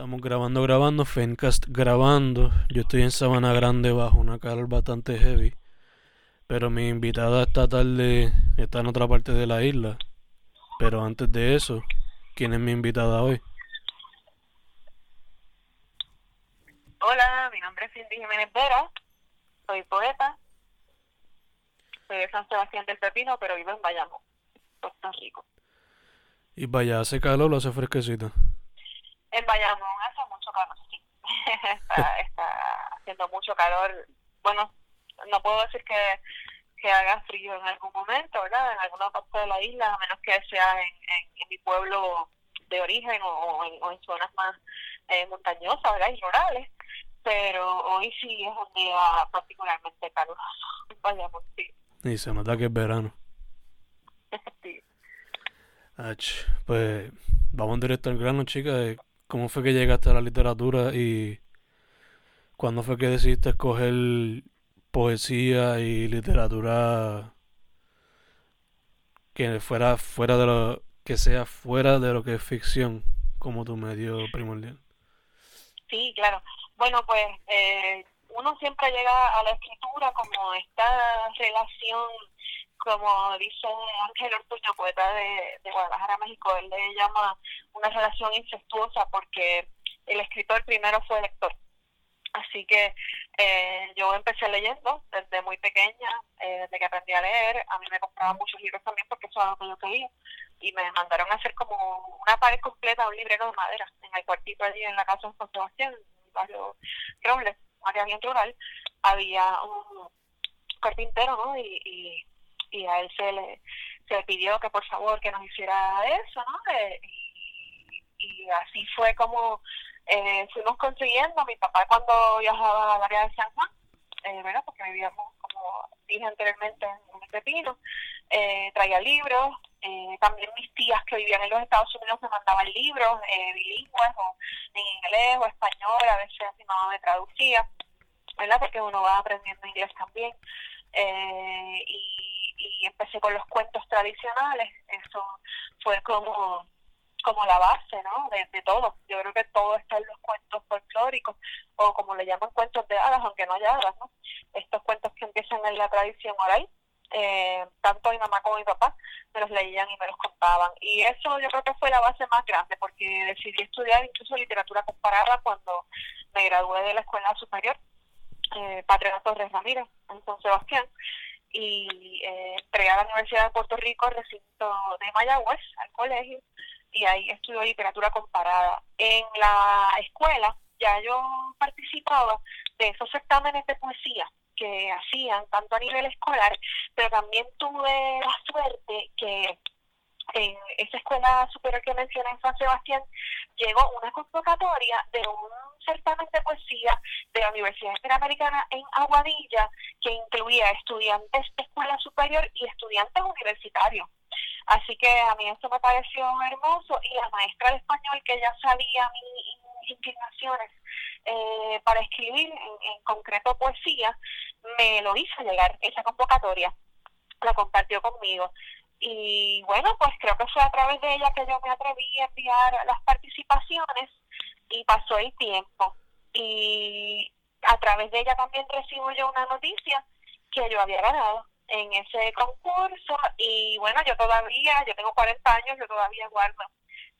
Estamos grabando, grabando, Fencast grabando. Yo estoy en Sabana Grande bajo una calor bastante heavy. Pero mi invitada esta tarde está en otra parte de la isla. Pero antes de eso, ¿quién es mi invitada hoy? Hola, mi nombre es Cindy Jiménez Vera. Soy poeta. Soy de San Sebastián del Pepino, pero vivo en Bayamón, Puerto Rico. Y vaya, hace calor o hace fresquecito. En Bayamón hace mucho calor, sí. está, está haciendo mucho calor. Bueno, no puedo decir que, que haga frío en algún momento, ¿verdad? En alguna parte de la isla, a menos que sea en, en, mi pueblo de origen o, en, o en, zonas más eh, montañosas, ¿verdad? Y rurales. Pero hoy sí es un día particularmente caluroso. Bayamón, sí. Y se nota que es verano. sí. Ach, pues vamos directo al grano, chica. ¿Cómo fue que llegaste a la literatura y cuándo fue que decidiste escoger poesía y literatura que fuera fuera de lo que sea fuera de lo que es ficción como tu medio primordial? Sí, claro. Bueno, pues eh, uno siempre llega a la escritura como esta relación como dice Ángel Ortuño, poeta de, Guadalajara, México, él le llama una relación incestuosa porque el escritor primero fue lector. Así que eh, yo empecé leyendo desde muy pequeña, eh, desde que aprendí a leer. A mí me compraban muchos libros también porque eso es algo que yo quería. Y me mandaron a hacer como una pared completa, un librero de madera, en el cuartito allí en la casa de San Sebastián, en el barrio Robles, área bien rural. Había un carpintero, ¿no? Y, y y a él se le, se pidió que por favor que nos hiciera eso, ¿no? Eh, y, así fue como eh, fuimos consiguiendo. Mi papá cuando viajaba al área de San Juan, eh, ¿verdad? Porque vivíamos, como dije anteriormente, en el Pepino, eh, traía libros. Eh, también mis tías que vivían en los Estados Unidos me mandaban libros eh, bilingües o en inglés o español, a veces mi mamá me traducía, ¿verdad? Porque uno va aprendiendo inglés también. Eh, y y empecé con los cuentos tradicionales. Eso fue como, como la base, ¿no? De, todo. Yo creo que todo está en los cuentos folclóricos, o como le llaman cuentos de hadas, aunque no haya hadas, ¿no? Estos cuentos que empiezan en la tradición oral. Eh, tanto mi mamá como mi papá me los leían y me los contaban. Y eso yo creo que fue la base más grande, porque decidí estudiar incluso literatura comparada cuando me gradué de la escuela superior, eh, Patria Torres Ramírez, en San Sebastián y eh, entré a la Universidad de Puerto Rico, recinto de Mayagüez, al colegio, y ahí estudió literatura comparada. En la escuela ya yo participaba de esos certámenes de poesía que hacían tanto a nivel escolar, pero también tuve la suerte que en esa escuela superior que mencioné en San Sebastián llegó una convocatoria de un certamen de poesía de la Universidad Interamericana en Aguadilla que incluía estudiantes de escuela superior y estudiantes universitarios. Así que a mí eso me pareció hermoso y la maestra de español que ya sabía mis inclinaciones eh, para escribir, en, concreto poesía, me lo hizo llegar esa convocatoria, la compartió conmigo. Y bueno, pues creo que fue a través de ella que yo me atreví a enviar las participaciones y pasó el tiempo. Y a través de ella también recibo yo una noticia que yo había ganado en ese concurso y bueno, yo todavía, yo tengo 40 años, yo todavía guardo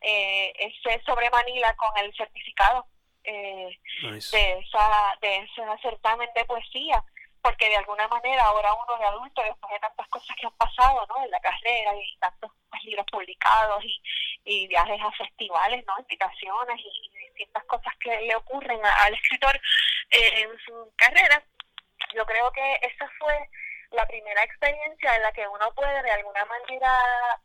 eh, ese sobre Manila con el certificado eh, de esa de ese certamen de poesía porque de alguna manera ahora uno de adulto, después de tantas cosas que han pasado ¿no? en la carrera y tantos pues, libros publicados y, y, viajes a festivales, ¿no? invitaciones y, distintas cosas que le ocurren al escritor en su carrera, yo creo que esa fue la primera experiencia en la que uno puede de alguna manera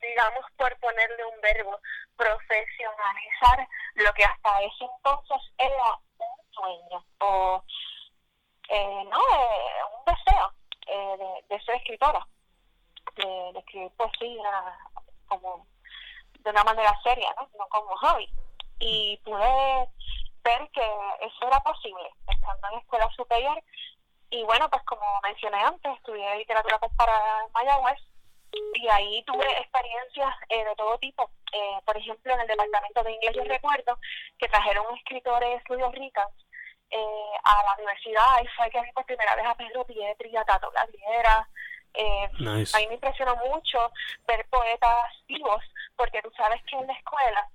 digamos por ponerle un verbo, profesionalizar lo que hasta ese entonces era un sueño o eh, no eh, un deseo eh, de, ser escritora de, de, escribir poesía como de una manera seria no no como hobby y pude ver que eso era posible estando en la escuela superior y bueno pues como mencioné antes estudié literatura comparada en Mayagüez y ahí tuve experiencias eh, de todo tipo. Eh, por ejemplo, en el departamento de inglés yo recuerdo que trajeron escritores estudios ricas eh, a la universidad y fue que vi por primera vez a Pedro Pietri a Tato Gladriera. Eh, A mí me impresionó mucho ver poetas vivos, porque tú sabes que en la escuela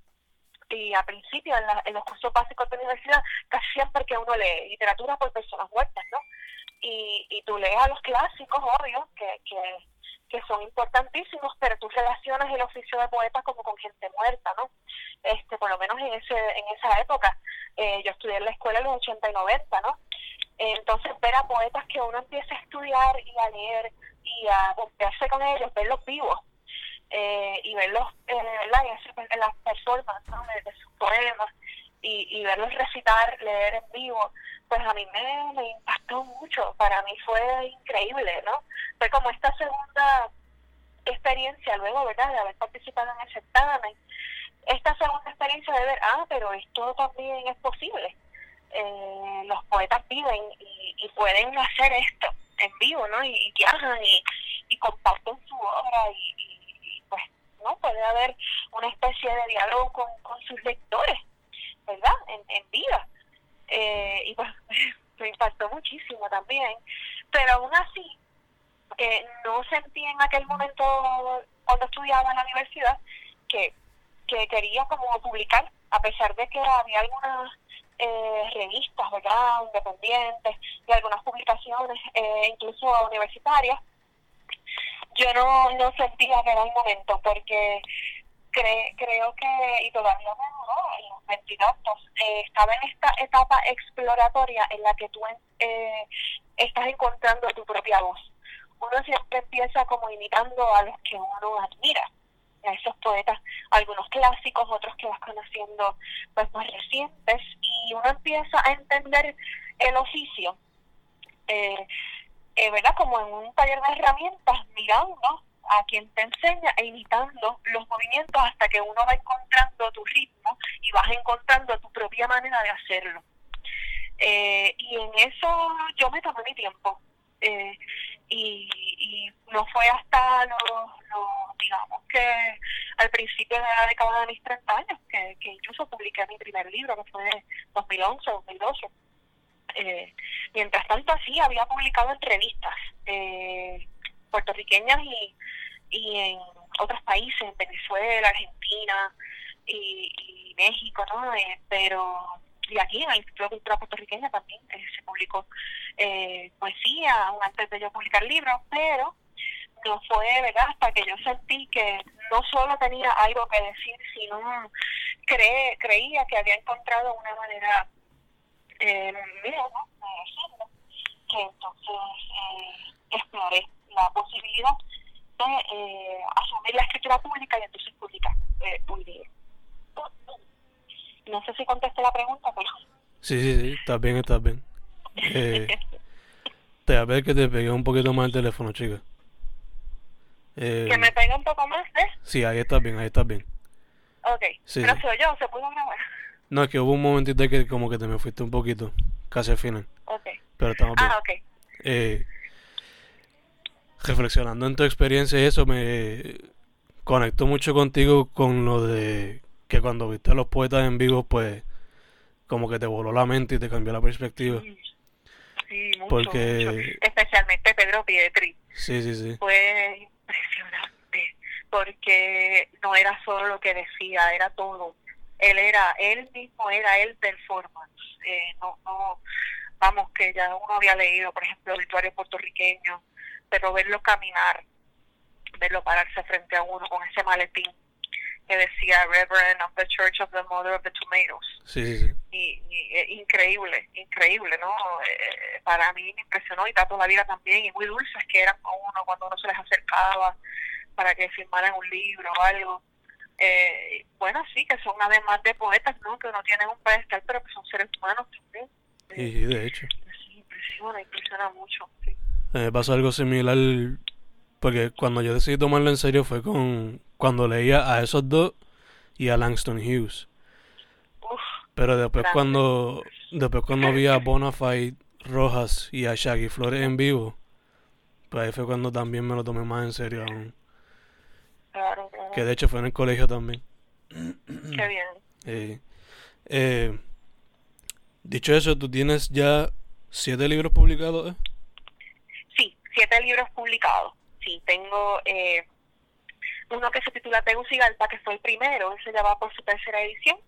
y a principio en, en los cursos básicos de la universidad, casi siempre que uno lee literatura por personas muertas, ¿no? Y, y tú lees a los clásicos, obvio, que, que que son importantísimos, pero tú relacionas el oficio de poeta como con gente muerta, ¿no? Este, por lo menos en ese en esa época. Eh, yo estudié en la escuela en los 80 y 90, ¿no? entonces, ver a poetas que uno empieza a estudiar y a leer y a golpearse con ellos, verlos vivos eh, y verlos eh, en las performances ¿no? de, sus poemas y, y verlos recitar, leer en vivo, pues a mí me, impactó mucho. Para mí fue increíble, ¿no? Fue como esta segunda experiencia luego, ¿verdad?, de haber participado en el certamen. Esta segunda experiencia de ver, ah, pero esto también es posible. Eh, los poetas viven y, y, pueden hacer esto en vivo, ¿no? Y, viajan y, y, comparten su obra y, ¿no? Puede haber una especie de diálogo con, sus lectores, ¿verdad? En, en vida. Eh, y pues me impactó muchísimo también. Pero aún así, eh, no sentí en aquel momento, cuando estudiaba en la universidad, que, que quería como publicar, a pesar de que había algunas eh, revistas, ¿verdad?, independientes y algunas publicaciones, eh, incluso universitarias, yo no, no sentía que era el momento, porque creo que, y todavía me duró, en los 22, eh, estaba en esta etapa exploratoria en la que tú eh, estás encontrando tu propia voz. Uno siempre empieza como imitando a los que uno admira, a esos poetas, algunos clásicos, otros que vas conociendo pues más recientes, y uno empieza a entender el oficio, eh, eh, ¿verdad? Como en un taller de herramientas, mirando a quien te enseña e imitando los movimientos hasta que uno va encontrando tu ritmo y vas encontrando tu propia manera de hacerlo. Eh, y en eso yo me tomé mi tiempo. Eh, y, y no fue hasta los, digamos que al principio de la década de mis 30 años, que, que incluso publiqué mi primer libro, que fue en 2011, 2012. Eh, mientras tanto, sí, había publicado entrevistas eh, puertorriqueñas y, y en otros países, en Venezuela, Argentina y, México, ¿no? Eh, pero y aquí en el de Cultura Puertorriqueña también eh, se publicó eh, poesía, antes de yo publicar libros, pero no fue verdad hasta que yo sentí que no solo tenía algo que decir, sino cre creía que había encontrado una manera eh, ¿no? de decirlo, que entonces eh, exploré la posibilidad de eh, asumir la escritura pública y entonces publicar eh, un libro. No sé si contesté la pregunta, pero... Sí, sí, sí, está bien, está bien. Eh, te a ver que te pegué un poquito más el teléfono, chica. Que me pegue un poco más, ¿eh? Sí, ahí está bien, ahí está bien. Ok, sí, pero yo, ¿se pudo grabar? No, es que hubo un momentito que como que te me fuiste un poquito, casi al final. Ok. Pero estamos bien. Ah, ok. Eh, reflexionando en tu experiencia y eso me conectó mucho contigo con lo de que cuando viste a los poetas en vivo pues como que te voló la mente y te cambió la perspectiva. Sí, mucho, porque especialmente Pedro Pietri. Sí, sí, sí. Fue impresionante porque no era solo lo que decía, era todo. Él era, él mismo era el performance. Eh, no, no, vamos, que ya uno había leído, por ejemplo, obituarios puertorriqueños pero verlo caminar, verlo pararse frente a uno con ese maletín que decía Reverend of the Church of the Mother of the Tomatoes. Sí, sí, sí. Y, eh, increíble, increíble, ¿no? Eh, para mí me impresionó y toda la vida también, y muy dulces que eran con uno cuando uno se les acercaba para que firmaran un libro o algo. Eh, bueno, sí, que son además de poetas, ¿no? Que uno tiene un pedestal, pero que son seres humanos también. Sí, de hecho. Sí, impresiona, impresiona mucho. Sí. Me pasó algo similar porque cuando yo decidí tomarlo en serio fue con cuando leía a esos dos y a Langston Hughes. Uf, Pero después Grande. cuando después cuando vi a Bonafide Rojas y a Shaggy Flores en vivo, pues ahí fue cuando también me lo tomé más en serio aún. Claro, claro. Que de hecho fue en el colegio también. Qué bien. Eh, eh, dicho eso, tú tienes ya siete libros publicados, ¿eh? Sí, siete libros publicados. Sí, tengo eh, uno que se titula Tegucigalpa, que fue el primero, ese ya va por su tercera edición.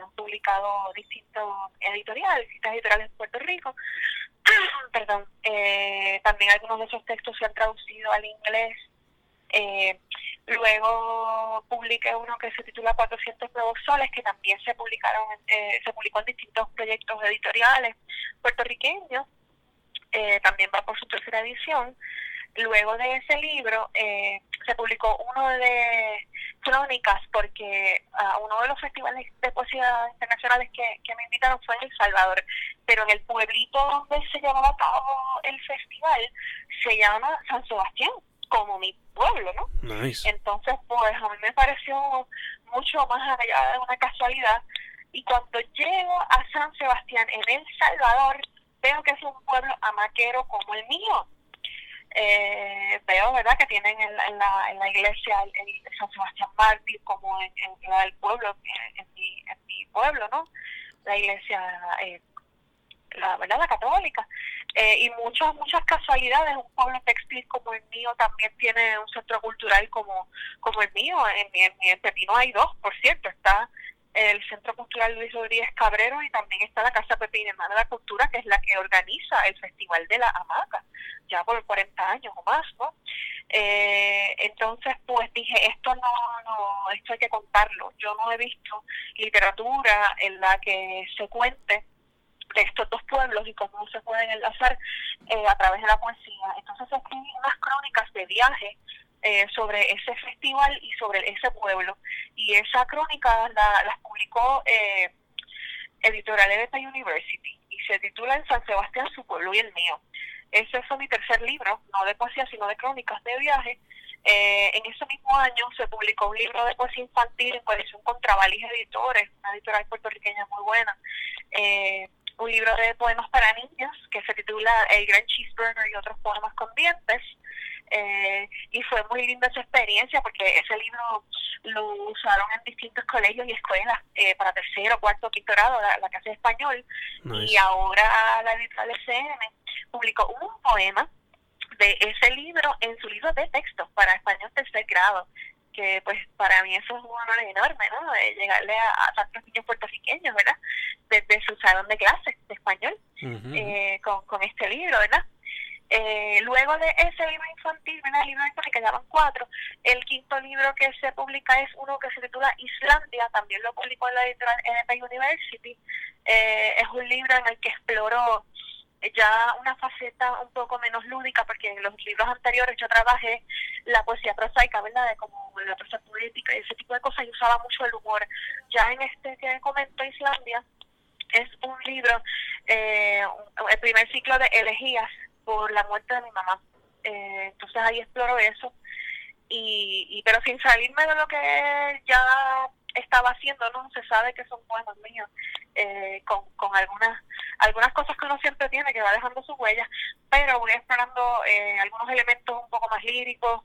Han publicado distintos editoriales, distintas editoriales de Puerto Rico. Perdón. Eh, también algunos de esos textos se han traducido al inglés. Eh, luego publiqué uno que se titula 400 Nuevos Soles, que también se publicaron, eh, se publicó en distintos proyectos editoriales puertorriqueños. Eh, también va por su tercera edición. Luego de ese libro eh, se publicó uno de crónicas porque a uno de los festivales de poesía internacionales que, que me invitaron fue en El Salvador, pero en el pueblito donde se llevaba a cabo el festival se llama San Sebastián, como mi pueblo, ¿no? Nice. Entonces, pues a mí me pareció mucho más allá de una casualidad. Y cuando llego a San Sebastián, en El Salvador, veo que es un pueblo amaquero como el mío. Eh, veo, ¿verdad?, que tienen en, la- en la, en la iglesia el, el San Sebastián Mártir como en, en la del pueblo, en, en mi, en mi pueblo, ¿no? La iglesia, eh, la verdad, la católica. Eh, y muchas, muchas casualidades. Un pueblo textil como el mío también tiene un centro cultural como, como el mío. En, en, en Pepino hay dos, por cierto. Está el Centro Cultural Luis Rodríguez Cabrero y también está la Casa Pepín Hermana de la Cultura, que es la que organiza el Festival de la Hamaca, ya por 40 años o más, ¿no? Eh, entonces, pues dije, esto no, no, esto hay que contarlo. Yo no he visto literatura en la que se cuente de estos dos pueblos y cómo se pueden enlazar eh, a través de la poesía. Entonces escribí unas crónicas de viaje eh, sobre ese festival y sobre ese pueblo. Y esa crónica la, las publicó eh, Editorial Edeta University y se titula En San Sebastián, su pueblo y el mío. Ese fue mi tercer libro, no de poesía, sino de crónicas de viaje. Eh, en ese mismo año se publicó un libro de poesía infantil en coalición con Trabalis Editores, una editorial puertorriqueña muy buena. Un libro de poemas para niñas que se titula El Gran Cheeseburger y otros poemas con dientes. Eh, y fue muy linda esa experiencia porque ese libro lo usaron en distintos colegios y escuelas eh, para tercero, cuarto, quinto grado, la, la clase de español. Y ahora la editorial SN publicó un poema de ese libro en su libro de texto para español tercer grado que pues para mí eso es un honor enorme, ¿no? De llegarle a, a tantos niños puertorriqueños, ¿verdad? Desde su salón de clases de español eh, con, con este libro, ¿verdad? Eh, luego de ese libro infantil, ¿verdad? El libro infantil que ya van cuatro, el quinto libro que se publica es uno que se titula Islandia, también lo publicó en la editorial NP University. Eh, es un libro en el que exploró ya una faceta un poco menos lúdica, porque en los libros anteriores yo trabajé la poesía prosaica, ¿verdad? De como la prosa poética y ese tipo de cosas, y usaba mucho el humor. Ya en este que comento, Islandia, es un libro, eh, el primer ciclo de elegías por la muerte de mi mamá. Eh, entonces ahí exploro eso. Y, y pero sin salirme de lo que ya estaba haciendo, ¿no? Se sabe que son poemas míos, eh, con, con algunas algunas cosas que uno siempre tiene, que va dejando sus huellas, pero voy explorando eh, algunos elementos un poco más líricos,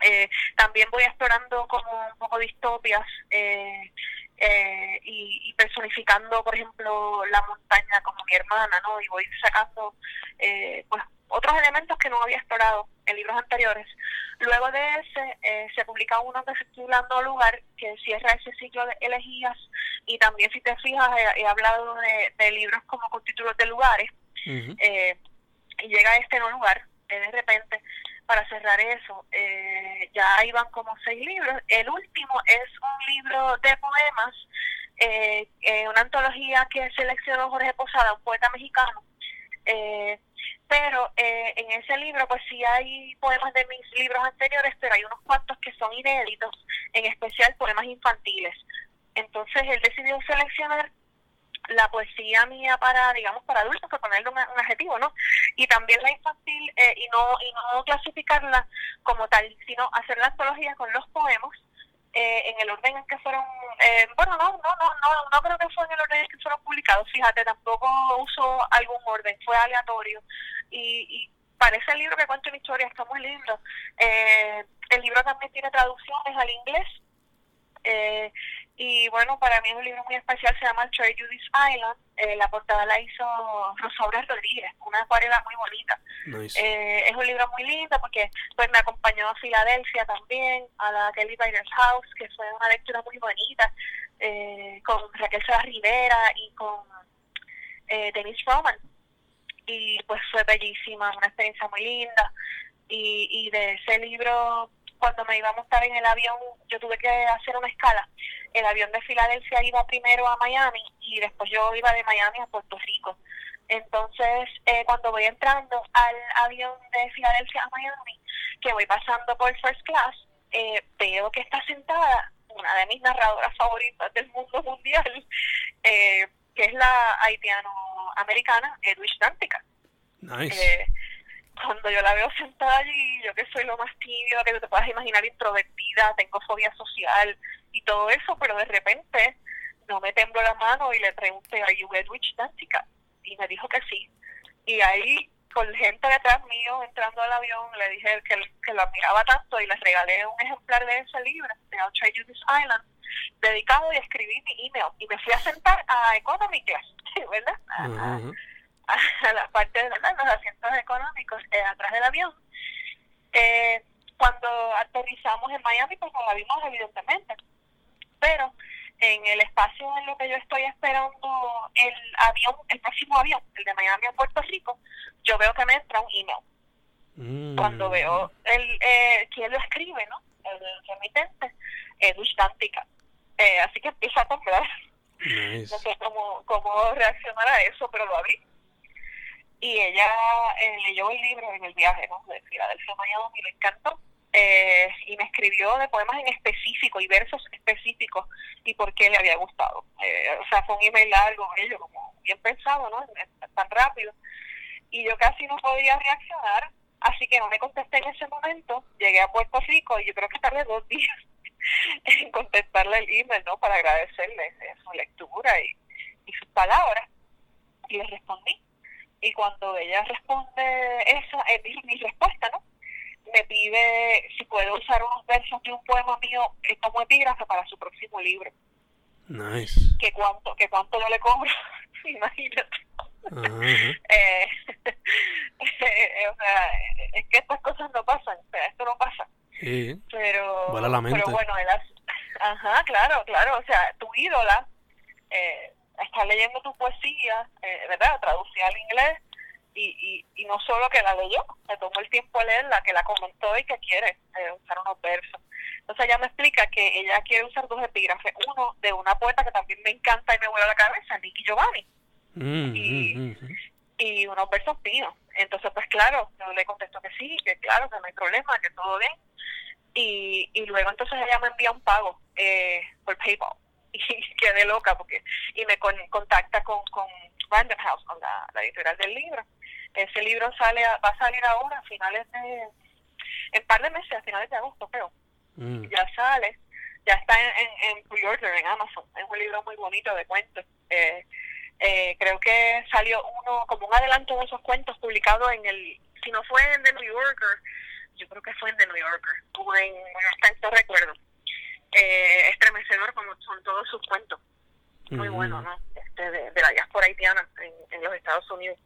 eh, también voy explorando como un poco distopias eh, eh, y, y personificando, por ejemplo, la montaña como mi hermana, ¿no? Y voy sacando eh, pues otros elementos que no había explorado en libros anteriores. Luego de ese eh, se publica uno que se titula No Lugar, que cierra ese ciclo de elegías y también si te fijas he, he hablado de, de libros como con títulos de lugares eh, y llega este no lugar eh, de repente para cerrar eso eh, ya iban como seis libros el último es un libro de poemas eh, eh, una antología que seleccionó Jorge Posada un poeta mexicano eh, pero eh, en ese libro pues sí hay poemas de mis libros anteriores, pero hay unos cuantos que son inéditos, en especial poemas infantiles. Entonces él decidió seleccionar la poesía mía para, digamos, para adultos, para ponerle un, adjetivo, ¿no? Y también la infantil eh, y no y no clasificarla como tal, sino hacer la antología con los poemas eh, en el orden en que fueron, eh, bueno, no, no, no, no, no creo que fue en el orden en que fueron publicados, fíjate, tampoco usó algún orden, fue aleatorio. Y, y para ese libro que cuenta mi historia está muy lindo. Eh, el libro también tiene traducciones al inglés. Eh, y bueno, para mí es un libro muy especial, se llama Trade Judy's Island. Eh, la portada la hizo Rosaura Rodríguez, una acuarela muy bonita. Eh, es un libro muy lindo porque pues me acompañó a Filadelfia también, a la Kelly Byers House, que fue una lectura muy bonita, eh, con Raquel Sara Rivera y con eh, Denise Roman. Y pues fue bellísima, una experiencia muy linda. Y, y de ese libro cuando me iba a montar en el avión, yo tuve que hacer una escala. El avión de Filadelfia iba primero a Miami y después yo iba de Miami a Puerto Rico. Entonces, eh, cuando voy entrando al avión de Filadelfia a Miami, que voy pasando por First Class, eh, veo que está sentada una de mis narradoras favoritas del mundo mundial, eh, que es la haitiano-americana Edwidge Dantica. Nice cuando yo la veo sentada allí, yo que soy lo más tímida que te puedas imaginar, introvertida, tengo fobia social y todo eso, pero de repente no me tembló la mano y le pregunté, ¿Are you Edwidge Dantica? Y me dijo que sí. Y ahí, con gente detrás mío entrando al avión, le dije que, que lo admiraba tanto y le regalé un ejemplar de ese libro, de I'll Trade You This Island, dedicado y escribí mi email. Y me fui a sentar a Economy Class, ¿verdad? A la parte de los asientos económicos eh, atrás del avión. Eh, cuando aterrizamos en Miami, pues no la vimos evidentemente, pero en el espacio en lo que yo estoy esperando el avión, el próximo avión, el de Miami a Puerto Rico, yo veo que me entra un email. Mm. Cuando veo el eh, quién lo escribe, ¿no? El remitente, Edu Eh, así que empieza a temblar. No sé cómo, cómo reaccionar a eso, pero lo abrí y ella eh, leyó el libro en el viaje ¿no? de Filadelfia a Miami, le encantó eh, y me escribió de poemas en específico y versos específicos y por qué le había gustado. Eh, o sea, fue un email largo, bello, como bien pensado, ¿no? Tan rápido. Y yo casi no podía reaccionar, así que no me contesté en ese momento. Llegué a Puerto Rico y yo creo que tardé dos días en contestarle el email, ¿no? Para agradecerle su lectura y, y sus palabras. Y le respondí y cuando ella responde esa, eh, mi, respuesta, ¿no? Me pide si puedo usar unos versos de un poema mío como epígrafe para su próximo libro. Nice. Que cuánto, que cuánto yo le cobro, imagínate. eh, o sea, es que estas cosas no pasan, o sea, esto no pasa. Sí. Pero, la mente. pero bueno, él ajá, claro, claro, o sea, tu ídola eh, estar leyendo tu poesía, eh, ¿verdad? Traducida al inglés y, y, no solo que la leyó, se tomó el tiempo de leerla, que la comentó y que quiere eh, usar unos versos. Entonces ella me explica que ella quiere usar dos epígrafes, uno de una poeta que también me encanta y me vuelve a la cabeza, Nicky Giovanni, mm, y, mm, mm, y unos versos míos. Entonces, pues claro, yo le contesto que sí, que claro, que no hay problema, que todo bien. Y, y luego entonces ella me envía un pago eh, por PayPal y quedé loca porque y me contacta con, con Random House, con la, editorial del libro. Ese libro sale va a salir ahora a finales de, en par de meses, a finales de agosto creo. Mm. Ya sale, ya está en, en, en pre-order en Amazon. Es un libro muy bonito de cuentos. Eh, eh, creo que salió uno como un adelanto de esos cuentos publicado en el, si no fue en The New Yorker, yo creo que fue en The New Yorker, o en, no recuerdo eh, estremecedor como son todos sus cuentos. Muy bueno, ¿no? Este, de, la diáspora haitiana en, los Estados Unidos.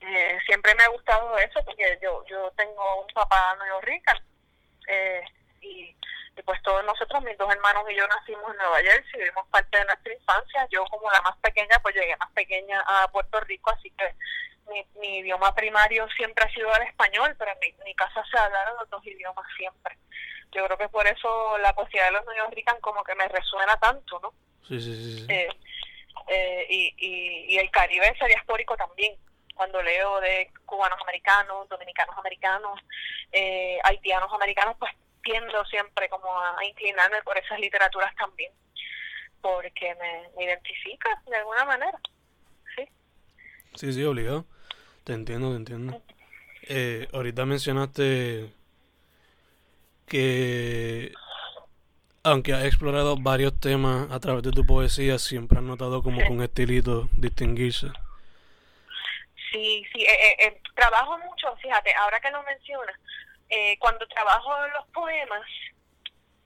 Eh, siempre me ha gustado eso porque yo yo tengo un papá rica eh, y, pues todos nosotros, mis dos hermanos y yo nacimos en Nueva Jersey, vivimos parte de nuestra infancia. Yo como la más pequeña, pues llegué más pequeña a Puerto Rico, así que mi, mi idioma primario siempre ha sido el español, pero en mi, mi casa se hablaron los dos idiomas siempre yo creo que por eso la poesía de los niños Rican como que me resuena tanto, ¿no? Sí, sí, sí. Eh, eh, y, y, y, el Caribe ese diaspórico también. cuando leo de cubanos americanos, dominicanos americanos, eh, haitianos americanos, pues tiendo siempre como a inclinarme por esas literaturas también, porque me, identifica de alguna manera. Sí, sí, sí obligado. Te entiendo, te entiendo. Eh, ahorita mencionaste que aunque has explorado varios temas a través de tu poesía, siempre has notado como con estilito distinguirse. Sí, sí, eh, eh, trabajo mucho, fíjate, ahora que lo mencionas, eh, cuando trabajo los poemas,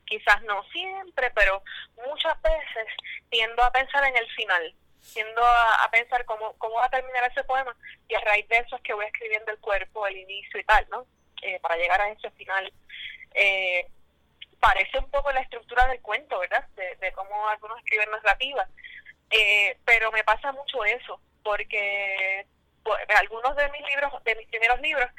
quizás no siempre, pero muchas veces tiendo a pensar en el final, tiendo a, pensar cómo, cómo va a terminar ese poema y a raíz de eso es que voy escribiendo el cuerpo, el inicio y tal, ¿no? Eh, para llegar a ese final. Eh, parece un poco la estructura del cuento, ¿verdad? De, cómo algunos escriben narrativa. Eh, pero me pasa mucho eso, porque algunos de mis libros, de mis primeros libros,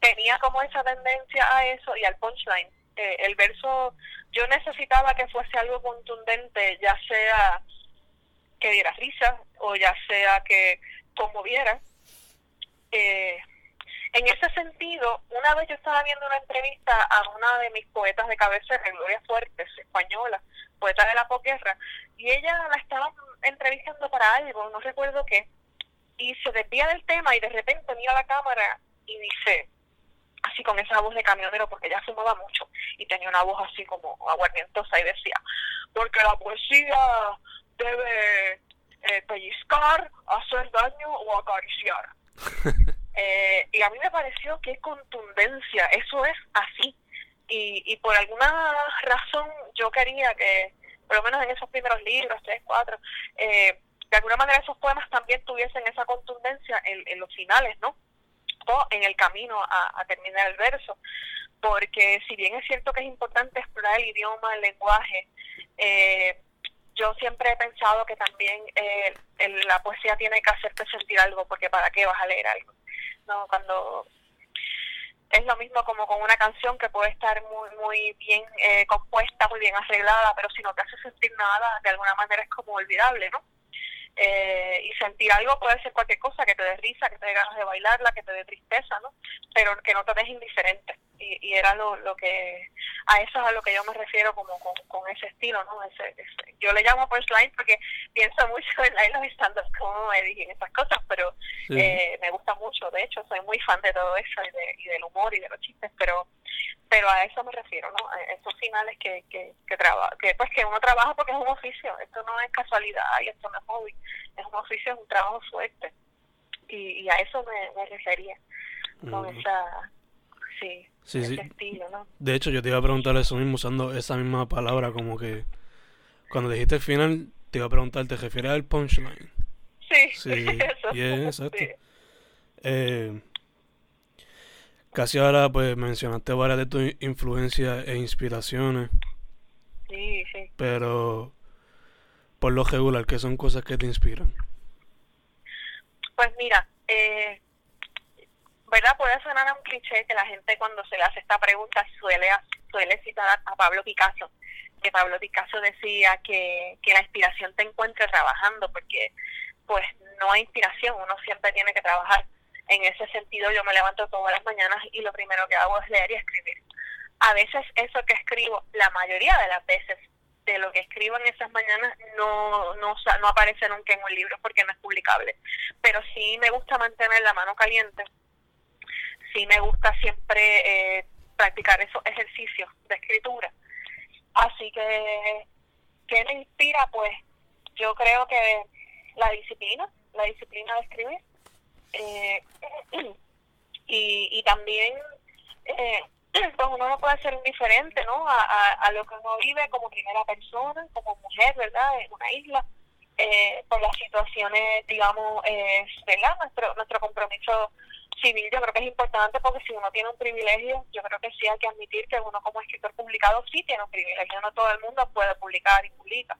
tenía como esa tendencia a eso y al punchline. Eh, el verso, yo necesitaba que fuese algo contundente, ya sea que diera risa o ya sea que conmoviera. Eh, en ese sentido, una vez yo estaba viendo una entrevista a una de mis poetas de cabecera, Gloria Fuertes, española, poeta de la posguerra, y ella la estaba entrevistando para algo, no recuerdo qué, y se desvía del tema y de repente mira la cámara y dice, así con esa voz de camionero, porque ella fumaba mucho y tenía una voz así como aguardientosa y decía, porque la poesía debe eh, pellizcar, hacer daño o acariciar. Eh, y a mí me pareció que contundencia, eso es así. Y, y por alguna razón yo quería que, por lo menos en esos primeros libros, tres, cuatro, eh, de alguna manera esos poemas también tuviesen esa contundencia en, en los finales, ¿no? O en el camino a, a, terminar el verso. Porque si bien es cierto que es importante explorar el idioma, el lenguaje, eh, yo siempre he pensado que también eh, la poesía tiene que hacerte sentir algo, porque ¿para qué vas a leer algo? ¿no? Cuando es lo mismo como con una canción que puede estar muy muy bien eh, compuesta, muy bien arreglada, pero si no te hace sentir nada, de alguna manera es como olvidable, ¿no? Eh, y sentir algo puede ser cualquier cosa, que te dé risa, que te dé ganas de bailarla, que te dé tristeza, ¿no? Pero que no te deje indiferente. Y, y era lo, lo que, a eso es a lo que yo me refiero como con, con ese estilo, ¿no? Ese, yo le llamo punchline porque pienso mucho en, en los stand como y en esas cosas, pero eh, me gusta mucho, de hecho, soy muy fan de todo eso y, de, y del humor y de los chistes, pero pero a eso me refiero, ¿no? A esos finales que, que, que, que pues que uno trabaja porque es un oficio, esto no es casualidad y esto no es hobby, es un oficio, es un trabajo fuerte. Y, y a eso me, me refería, con esa, sí, ese estilo, ¿no? De hecho, yo te iba a preguntar eso mismo usando esa misma palabra, como que cuando dijiste el final, te iba a preguntar, ¿te refieres al punchline? Sí, sí, eso. Yeah, exacto. Sí. Eh, Casi ahora pues mencionaste varias de tus influencias e inspiraciones. Sí, sí. Pero por lo regular, ¿qué son cosas que te inspiran? Pues mira, eh, ¿verdad? Puede sonar a un cliché que la gente cuando se le hace esta pregunta suele, suele citar a Pablo Picasso, que Pablo Picasso decía que, que la inspiración te encuentre trabajando, porque pues no hay inspiración, uno siempre tiene que trabajar en ese sentido yo me levanto todas las mañanas y lo primero que hago es leer y escribir. A veces eso que escribo, la mayoría de las veces de lo que escribo en esas mañanas no, no, no aparece nunca en un libro porque no es publicable. Pero sí me gusta mantener la mano caliente, sí me gusta siempre eh, practicar esos ejercicios de escritura. Así que, ¿qué me inspira? Pues yo creo que la disciplina, la disciplina de escribir eh, y, y también, eh, pues uno no puede ser indiferente, ¿no? A, a, lo que uno vive como primera persona, como mujer, ¿verdad? En una isla, eh, por las situaciones, digamos, eh, ¿verdad? Nuestro, nuestro compromiso civil yo creo que es importante porque si uno tiene un privilegio, yo creo que sí hay que admitir que uno como escritor publicado sí tiene un privilegio, no todo el mundo puede publicar y publica.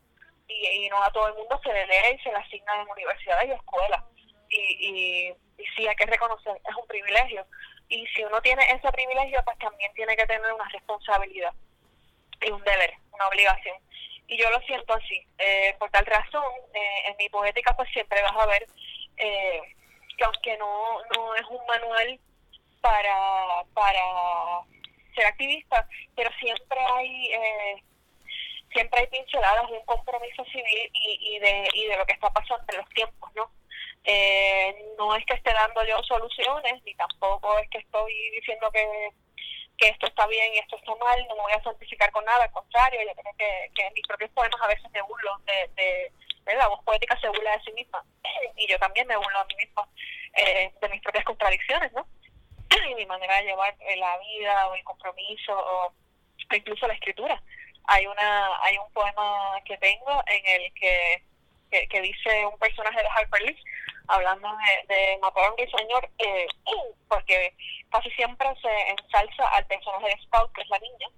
Y, y no a todo el mundo se le lee y se le asigna en universidades y escuelas y, y, sí hay que reconocer, es un privilegio. Y si uno tiene ese privilegio, pues también tiene que tener una responsabilidad y un deber, una obligación. Y yo lo siento así. Eh, por tal razón, eh, en mi poética pues siempre vas a ver eh, que aunque no, no es un manual para, para ser activista, pero siempre hay eh, siempre hay pinceladas de un compromiso civil y, y, de, y de lo que está pasando en los tiempos, ¿no? Eh, no es que esté dando yo soluciones, ni tampoco es que estoy diciendo que, que esto está bien y esto está mal, no me voy a santificar con nada, al contrario, yo creo que, que mis propios poemas a veces me burlo de, de, la voz poética se burla de sí misma, y yo también me burlo a mí misma eh, de mis propias contradicciones, ¿no? y mi manera de llevar eh, la vida o el compromiso o incluso la escritura. Hay una hay un poema que tengo en el que, que, dice un personaje de Harper Lee hablando de, de a señor eh, porque casi siempre se ensalza al personaje de Scout que es la niña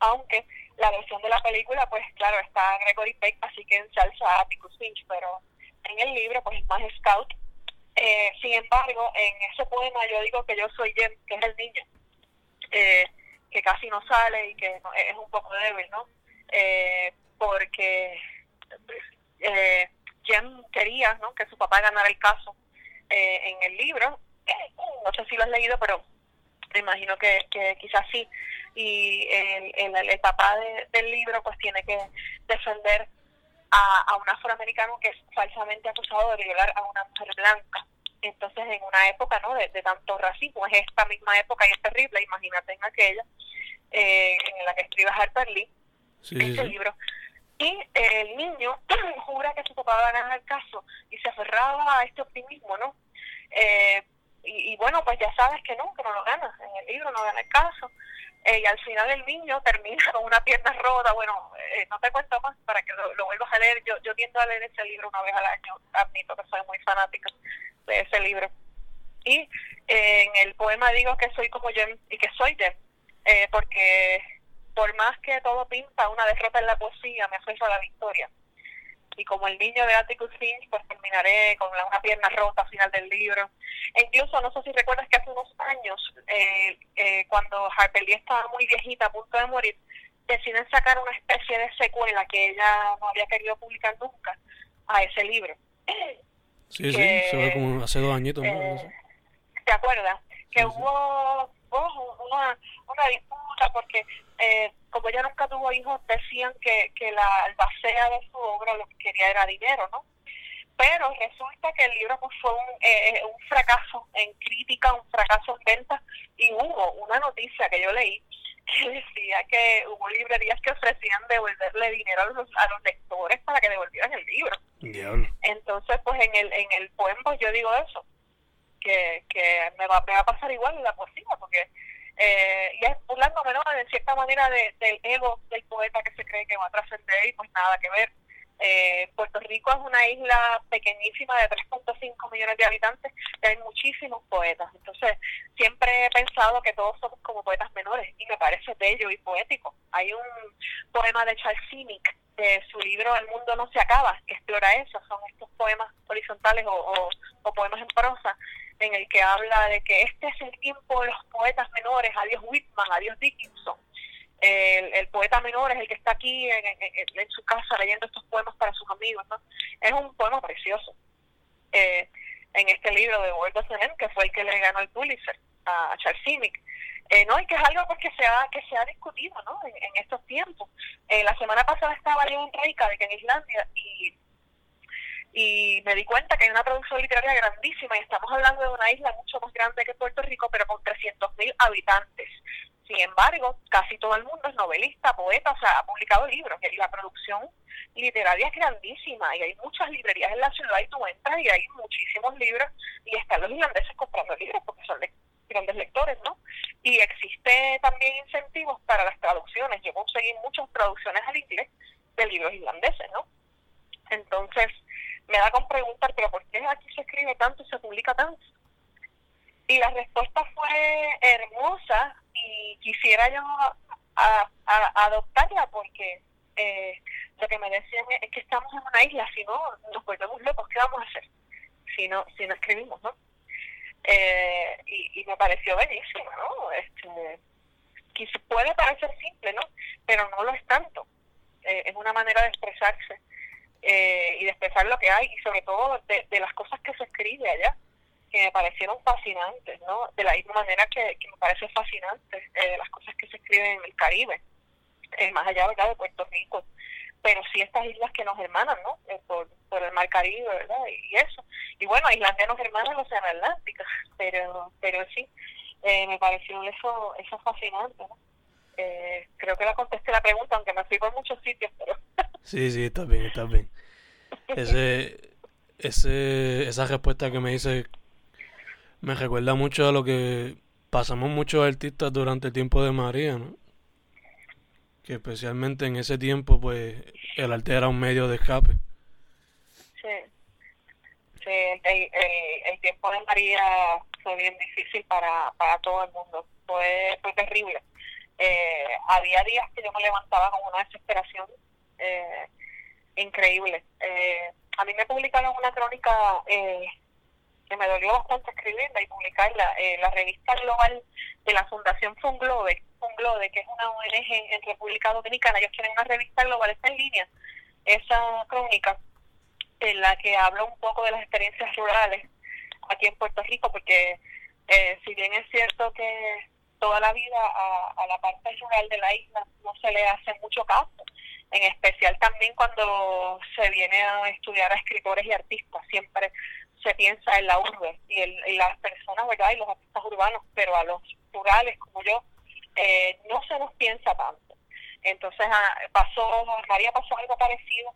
aunque la versión de la película pues claro está Gregory Peck así que ensalza a Atticus Finch pero en el libro pues es más Scout eh, sin embargo, en ese poema yo digo que yo soy Jem, que es el niño, eh, que casi no sale y que es un poco débil, ¿no? Eh, porque eh, Jem quería ¿no? que su papá ganara el caso en el libro. no sé si lo has leído, pero me imagino que, que quizás sí. Y el, el, papá del libro pues tiene que defender a, a un afroamericano que es falsamente acusado de violar a una mujer blanca. Entonces, en una época ¿no? de, tanto racismo, es esta misma época y es terrible, imagínate en aquella, eh, en la que escribe Harper Lee, este libro. Y el niño jura que su papá va el caso y se aferraba a este optimismo, ¿no? Eh, y, bueno, pues ya sabes que no, que no lo gana, en el libro no gana el caso. Eh, y al final el niño termina con una pierna rota. Bueno, eh, no te cuento más para que lo, vuelvas a leer. Yo, yo tiendo a leer ese libro una vez al año. Admito que soy muy fanática de ese libro. Y eh, en el poema digo que soy como yo y que soy Jem, porque por más que todo pinta una derrota en la poesía, me aferro a la victoria y como el niño de Atticus Finch, pues terminaré con una pierna rota al final del libro. E incluso, no sé si recuerdas que hace unos años, eh, eh, cuando Harper Lee estaba muy viejita, a punto de morir, deciden sacar una especie de secuela que ella no había querido publicar nunca a ese libro. Sí, sí, se ve como hace dos añitos. Eh, ¿Te acuerdas? Que hubo una, una disputa porque eh, como ella nunca tuvo hijos, decían que, que la albacea de su obra lo que quería era dinero, ¿no? Pero resulta que el libro pues, fue un, eh, un fracaso en crítica, un fracaso en venta, y hubo una noticia que yo leí que decía que hubo librerías que ofrecían devolverle dinero a los, a los lectores para que devolvieran el libro. Entonces, pues en el, en el poema yo digo eso, que, que me, va, me va a pasar igual en la poesía, porque eh, y es. De cierta manera de, del ego del poeta que se cree que va a trascender y pues nada que ver. Eh, Puerto Rico es una isla pequeñísima de 3.5 millones de habitantes y hay muchísimos poetas. Entonces, siempre he pensado que todos somos como poetas menores y me parece bello y poético. Hay un poema de Charles Simic de su libro El mundo no se acaba, que explora eso. Son estos poemas horizontales o, o poemas en prosa en el que habla de que este es el tiempo de los poetas menores, adiós Whitman, adiós Dickinson. El, poeta menor es el que está aquí en, en, su casa leyendo estos poemas para sus amigos. ¿no? Es un poema precioso. Eh, en este libro de World of que fue el que le ganó el Pulitzer a, Charles Simic. Eh, no, y que es algo pues, que se ha, que se ha discutido ¿no? en, estos tiempos. Eh, la semana pasada estaba yo en Reykjavik, en Islandia, y y me di cuenta que hay una producción literaria grandísima y estamos hablando de una isla mucho más grande que Puerto Rico, pero con 300.000 habitantes. Sin embargo, casi todo el mundo es novelista, poeta, o sea, ha publicado libros y la producción literaria es grandísima y hay muchas librerías en la ciudad y tú entras y hay muchísimos libros y están los irlandeses comprando libros porque son grandes lectores, ¿no? Y existe también incentivos para las traducciones. Yo conseguí muchas traducciones al inglés de libros irlandeses, ¿no? Entonces, me da con preguntar, pero ¿por qué aquí se escribe tanto y se publica tanto? Y la respuesta fue hermosa y quisiera yo a, adoptarla porque eh, lo que me decían es que estamos en una isla, si no nos volvemos locos, ¿qué vamos a hacer? Si no, si no escribimos, ¿no? Eh, y, me pareció bellísimo, ¿no? Este, que puede parecer simple, ¿no? Pero no lo es tanto. Eh, es una manera de expresarse eh, y de expresar lo que hay y sobre todo de, las cosas que se escribe allá. que me parecieron fascinantes, ¿no? De la misma manera que, me parece fascinante eh, las cosas que se escriben en el Caribe, eh, más allá, ¿verdad?, de Puerto Rico. Pero sí estas islas que nos hermanan, ¿no? Eh, por, por el Mar Caribe, ¿verdad? Y, eso. Y bueno, Islandia nos hermana el Océano Atlántico, pero, pero sí, me pareció eso, eso fascinante, ¿no? creo que la contesté la pregunta, aunque me fui por muchos sitios, pero... sí, sí, está bien, está bien. Ese, ese, esa respuesta que me dice me recuerda mucho a lo que pasamos muchos artistas durante el tiempo de María, ¿no? Que especialmente en ese tiempo, pues, el arte era un medio de escape. Sí. Sí, el, el, tiempo de María fue bien difícil para, para todo el mundo. Fue, fue terrible. Eh, había días que yo me levantaba con una desesperación eh, increíble. Eh, a mí me publicaron una crónica eh, que me dolió bastante escribirla y publicarla, eh, la revista global de la Fundación Funglobe, Funglobe, que es una ONG en República Dominicana, ellos tienen una revista global, está en línea, esa crónica en la que habla un poco de las experiencias rurales aquí en Puerto Rico, porque eh, si bien es cierto que toda la vida a la parte rural de la isla no se le hace mucho caso, en especial también cuando se viene a estudiar a escritores y artistas, siempre se piensa en la urbe y, en las personas, ¿verdad? Y los artistas urbanos, pero a los rurales como yo, eh, no se nos piensa tanto. Entonces, ah, pasó, María pasó algo parecido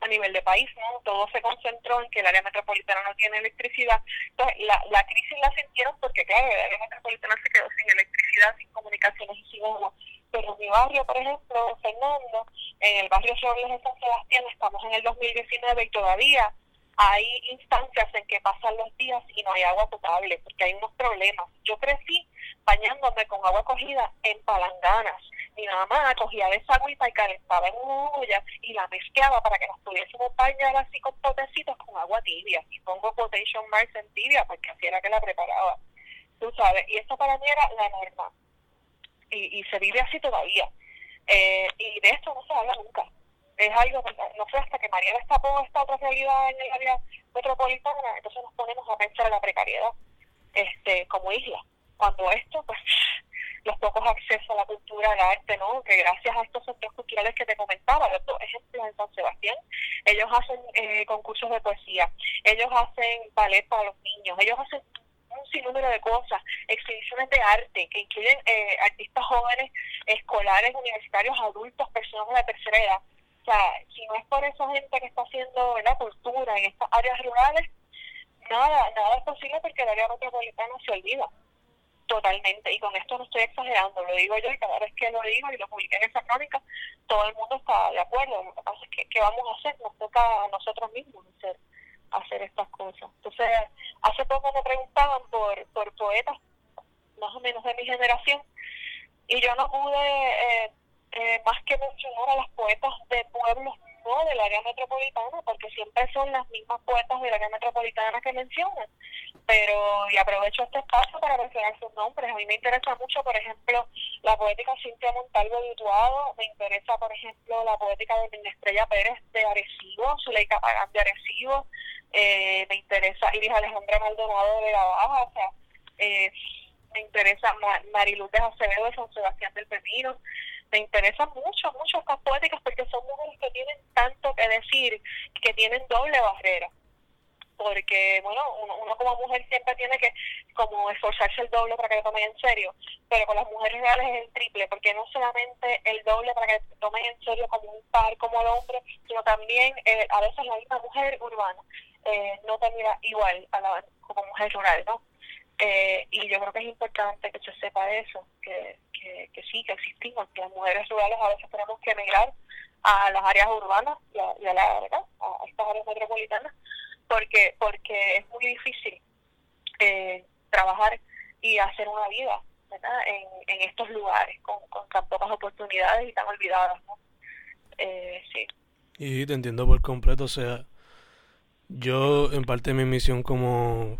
a nivel de país, ¿no? Todo se concentró en que el área metropolitana no tiene electricidad. Entonces, la, la crisis la sintieron porque, claro, el área metropolitana se quedó sin electricidad, sin comunicaciones y sin agua. Pero en mi barrio, por ejemplo, Fernando, en el barrio Robles de San Sebastián, estamos en el 2019 y todavía hay instancias en que pasan los días y no hay agua potable, porque hay unos problemas. Yo crecí bañándome con agua cogida en palanganas. Mi mamá cogía esa agüita y calentaba en una olla y la mezclaba para que nos pudiésemos bañar así con potecitos con agua tibia. Y pongo quotation marks en tibia porque así era que la preparaba. Tú sabes, y esto para mí era la norma. Y, y se vive así todavía. Eh, y de esto no se habla nunca es algo, no fue hasta que María destapó esta otra realidad en el área metropolitana, entonces nos ponemos a pensar en la precariedad este como isla. Cuando esto, pues, los pocos accesos a la cultura, al arte, ¿no? Que gracias a estos centros culturales que te comentaba, los ejemplos en San Sebastián, ellos hacen eh, concursos de poesía, ellos hacen ballet para los niños, ellos hacen un sinnúmero de cosas, exhibiciones de arte que incluyen eh, artistas jóvenes, escolares, universitarios, adultos, personas de la tercera edad o sea, si no es por esa gente que está haciendo la cultura en estas áreas rurales, nada, nada es posible porque el área metropolitana se olvida totalmente. Y con esto no estoy exagerando, lo digo yo y cada vez que lo digo y lo publiqué en esa crónica, todo el mundo está de acuerdo. Lo que pasa es que, ¿qué vamos a hacer? Nos toca a nosotros mismos hacer, hacer estas cosas. Entonces, hace poco me preguntaban por, por poetas más o menos de mi generación y yo no pude... Eh, eh, más que mencionar a las poetas de pueblos no del área metropolitana, porque siempre son las mismas poetas del área metropolitana que mencionan. Pero, y aprovecho este espacio para mencionar sus nombres. A mí me interesa mucho, por ejemplo, la poética Cintia Montalvo de Utuado, me interesa, por ejemplo, la poética de Estrella Pérez de Arecibo, Zuleika Pagán de Arecibo, eh, me interesa Iris Alejandra Maldonado de La Baja, o sea, eh, me interesa Mariluz de Acevedo de San Sebastián del Pepino, me interesan mucho, mucho estas poéticas porque son mujeres que tienen tanto que decir, que tienen doble barrera. Porque, bueno, uno, como mujer siempre tiene que como esforzarse el doble para que le tomen en serio, pero con las mujeres reales es el triple, porque no solamente el doble para que te tomen en serio como un par, como el hombre, sino también eh, a veces la misma mujer urbana eh, no te igual a la, como mujer rural, ¿no? Eh, y yo creo que es importante que se sepa eso, que, que, sí, que existimos, que las mujeres rurales a veces tenemos que emigrar a las áreas urbanas y a, la, a estas áreas metropolitanas, porque, porque es muy difícil eh, trabajar y hacer una vida ¿verdad? En, en estos lugares con, con tan pocas oportunidades y tan olvidadas. ¿no? Eh, sí. Y te entiendo por completo, o sea, yo en parte de mi misión como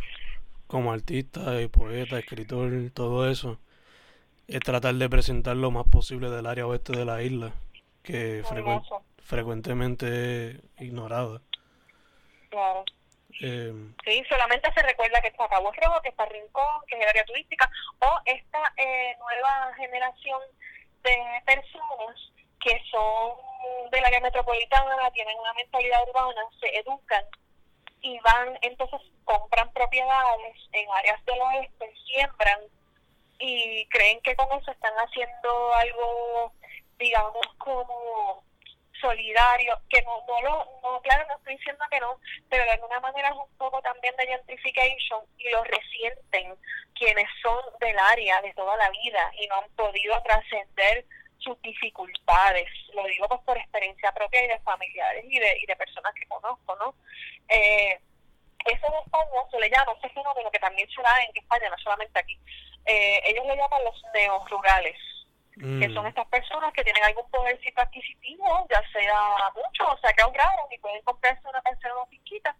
como artista y poeta, escritor, todo eso, es tratar de presentar lo más posible del área oeste de la isla, que frecuentemente es ignorada. Claro. Em, sí, solamente se recuerda que está Cabo Rojo, que está Rincón, que es el área turística, o esta eh, nueva generación de personas que son del área metropolitana, tienen una mentalidad urbana, se educan y van, entonces compran propiedades en áreas del oeste, siembran y creen que con eso están haciendo algo, digamos, como solidario, que no, no lo, no, claro, no estoy diciendo que no, pero de alguna manera es un poco también de gentrification y lo resienten quienes son del área de toda la vida y no han podido trascender sus dificultades. Lo digo pues por experiencia propia y de familiares y de, y de personas que conozco, ¿no? Eh, eso en España se le llama, ese fenómeno que también se da en España, no solamente aquí, eh, ellos le llaman los neorurales, que son mm. estas personas que tienen algún podercito adquisitivo, ya sea mucho, o sea que ahorraron y pueden comprarse una pensión o piquita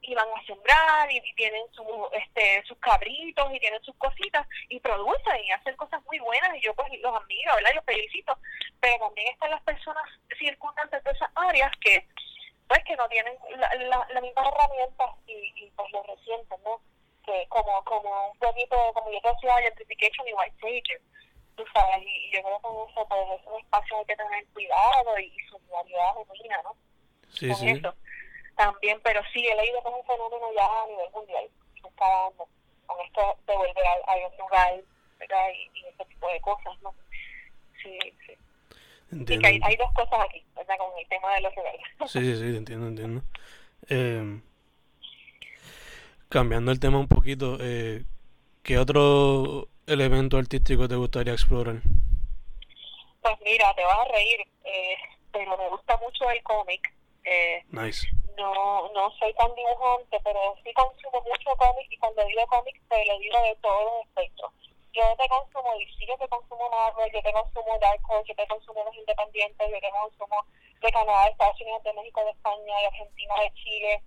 y van a sembrar y, tienen su, este, sus cabritos y tienen sus cositas y producen y hacen cosas muy buenas y yo pues los admiro, ¿verdad? Y los felicito. Pero también están las personas circundantes de esas áreas que pues que no tienen la, la, la misma herramientas y, y pues lo resienten, ¿no? Que como, como un poquito, como yo decía, gentrification y white savior, tú sabes, y, yo creo que eso pues es un espacio hay que tener cuidado y, y solidaridad genuina, ¿no? Sí, con sí. eso también, pero sí he leído que es un fenómeno ya a nivel mundial, se está dando con esto de volver a, a un lugar, ¿verdad? Y, y ese tipo de cosas, ¿no? Sí, sí. Entiendo. Y que hay, hay dos cosas aquí, ¿verdad? Con el tema de los lugares. Sí, sí, sí, entiendo, entiendo. Eh, cambiando el tema un poquito, eh, ¿qué otro elemento artístico te gustaría explorar? Pues mira, te vas a reír, eh, pero me gusta mucho el cómic. Eh, Nice. no no soy tan dibujante, pero sí consumo mucho cómic y cuando digo cómic te lo digo de todo el espectro. Yo te consumo DC, yo te consumo Marvel, yo te consumo Dark Horse, yo te consumo los independientes, yo te consumo de Canadá, de Estados Unidos, de México, de España, de Argentina, de Chile,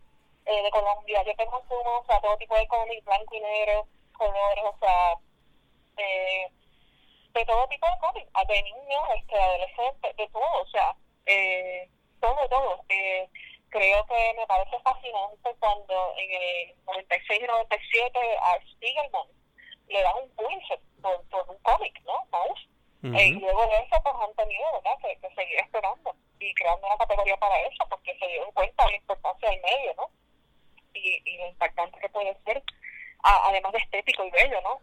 eh, de Colombia. Yo te consumo, o sea, todo tipo de cómics, blanco y negro, colores, o sea, de, de todo tipo de cómics, de niños, este, adolescentes, de todo, o sea, eh, todo, todo. Eh, creo que me parece fascinante cuando en el 96 y 97 a Spiegelman le dan un Pulitzer por, por un cómic, ¿no? Mouse. Eh, y luego de eso, pues han tenido, ¿verdad?, que, que seguir explorando y creando una categoría para eso, porque se dieron cuenta de la importancia del medio, ¿no? Y, y lo impactante que puede ser, a- además de estético y bello, ¿no?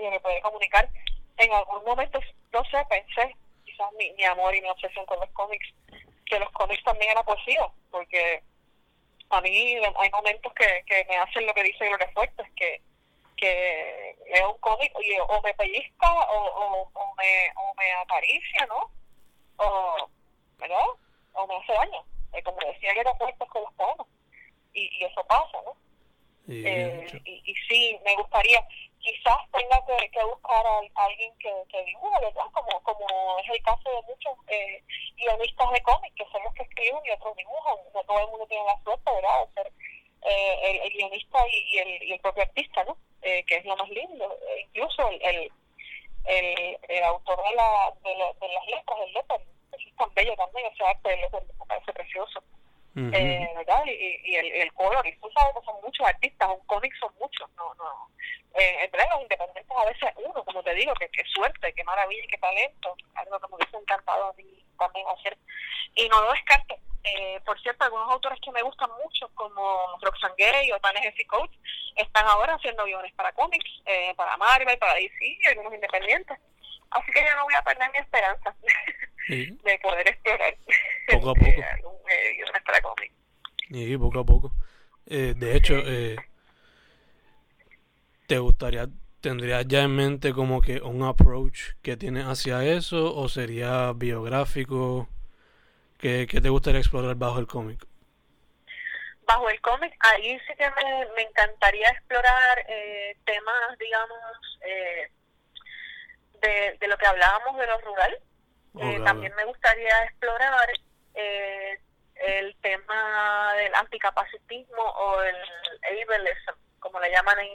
Y me puede comunicar. En algún momento, no sé, pensé, quizás mi, mi amor y mi obsesión con los cómics, que los cómics también era poesía, porque a mí hay momentos que, que me hacen lo que dice Gloria Fuertes, que que leo un cómic y o me pellizca o, o, o, me, o me acaricia, ¿no? O, ¿verdad? O me hace daño. Eh, como decía Gloria Fuertes con los poemas. Y, y eso pasa, ¿no? Eh, y, y sí, me gustaría, quizás tenga que, que buscar a, alguien que, que dibuje, ¿verdad? Como, como es el caso de muchos eh, guionistas de cómics, que son los que escriben y otros dibujan. No todo el mundo tiene la suerte, ¿verdad? De ser eh, el, el guionista y, el, y el propio artista, ¿no? Eh, que es lo más lindo. Eh, incluso el, el, el, autor de, la, de, la- de las letras, el eso es tan bello también, ese arte del lettering, me parece precioso Eh, ¿verdad? Y, y- el, color, y tú sabes que son muchos artistas, un cómic son muchos, no, no. Eh, entre los independientes a veces uno, como te digo, que qué suerte, qué maravilla, qué talento, algo que me hubiese encantado a mí también hacer. Y no lo descarto. Eh, por cierto, algunos autores que me gustan mucho, como Roxane Gay o Jesse Coates, están ahora haciendo guiones para cómics, eh, para Marvel, para DC, algunos independientes. Así que yo no voy a perder mi esperanza De poder explorar Poco a este, poco. algún, para y poco a poco. Eh, de hecho, eh, ¿te gustaría, tendrías ya en mente como que un approach que tienes hacia eso o sería biográfico? ¿Qué, qué te gustaría explorar bajo el cómic? bajo el cómic, ahí sí que me, me encantaría explorar eh, temas, digamos, eh, de, de lo que hablábamos de lo rural. Eh, también me gustaría explorar eh, el tema del anticapacitismo o el ableism, como le llaman en,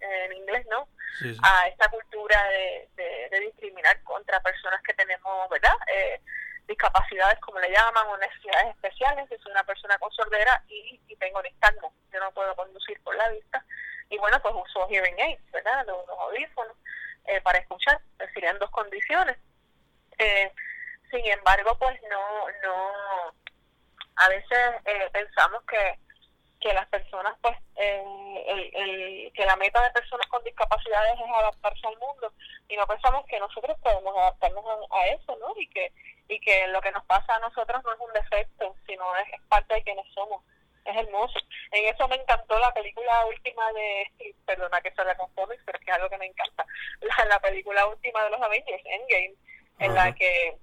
en- inglés, ¿no? Sí, sí. a esta cultura de, de, de discriminar contra personas que tenemos, ¿verdad? Eh, discapacidades, como le llaman, o necesidades especiales. Yo soy una persona con sordera y, y tengo nistagmo. Yo no puedo conducir por la vista. Y bueno, pues uso hearing aids, ¿verdad? Los, audífonos eh, para escuchar, serían dos condiciones. Eh, sin embargo, pues no, no, a veces eh, pensamos que, que las personas, pues, eh, el, el, que la meta de personas con discapacidades es adaptarse al mundo y no pensamos que nosotros podemos adaptarnos a, eso, ¿no? Y que, y que lo que nos pasa a nosotros no es un defecto, sino es, parte de quienes somos. Es hermoso. En eso me encantó la película última de, perdona que se cómics, pero es que es algo que me encanta, la, la película última de los Avengers, Endgame, en la que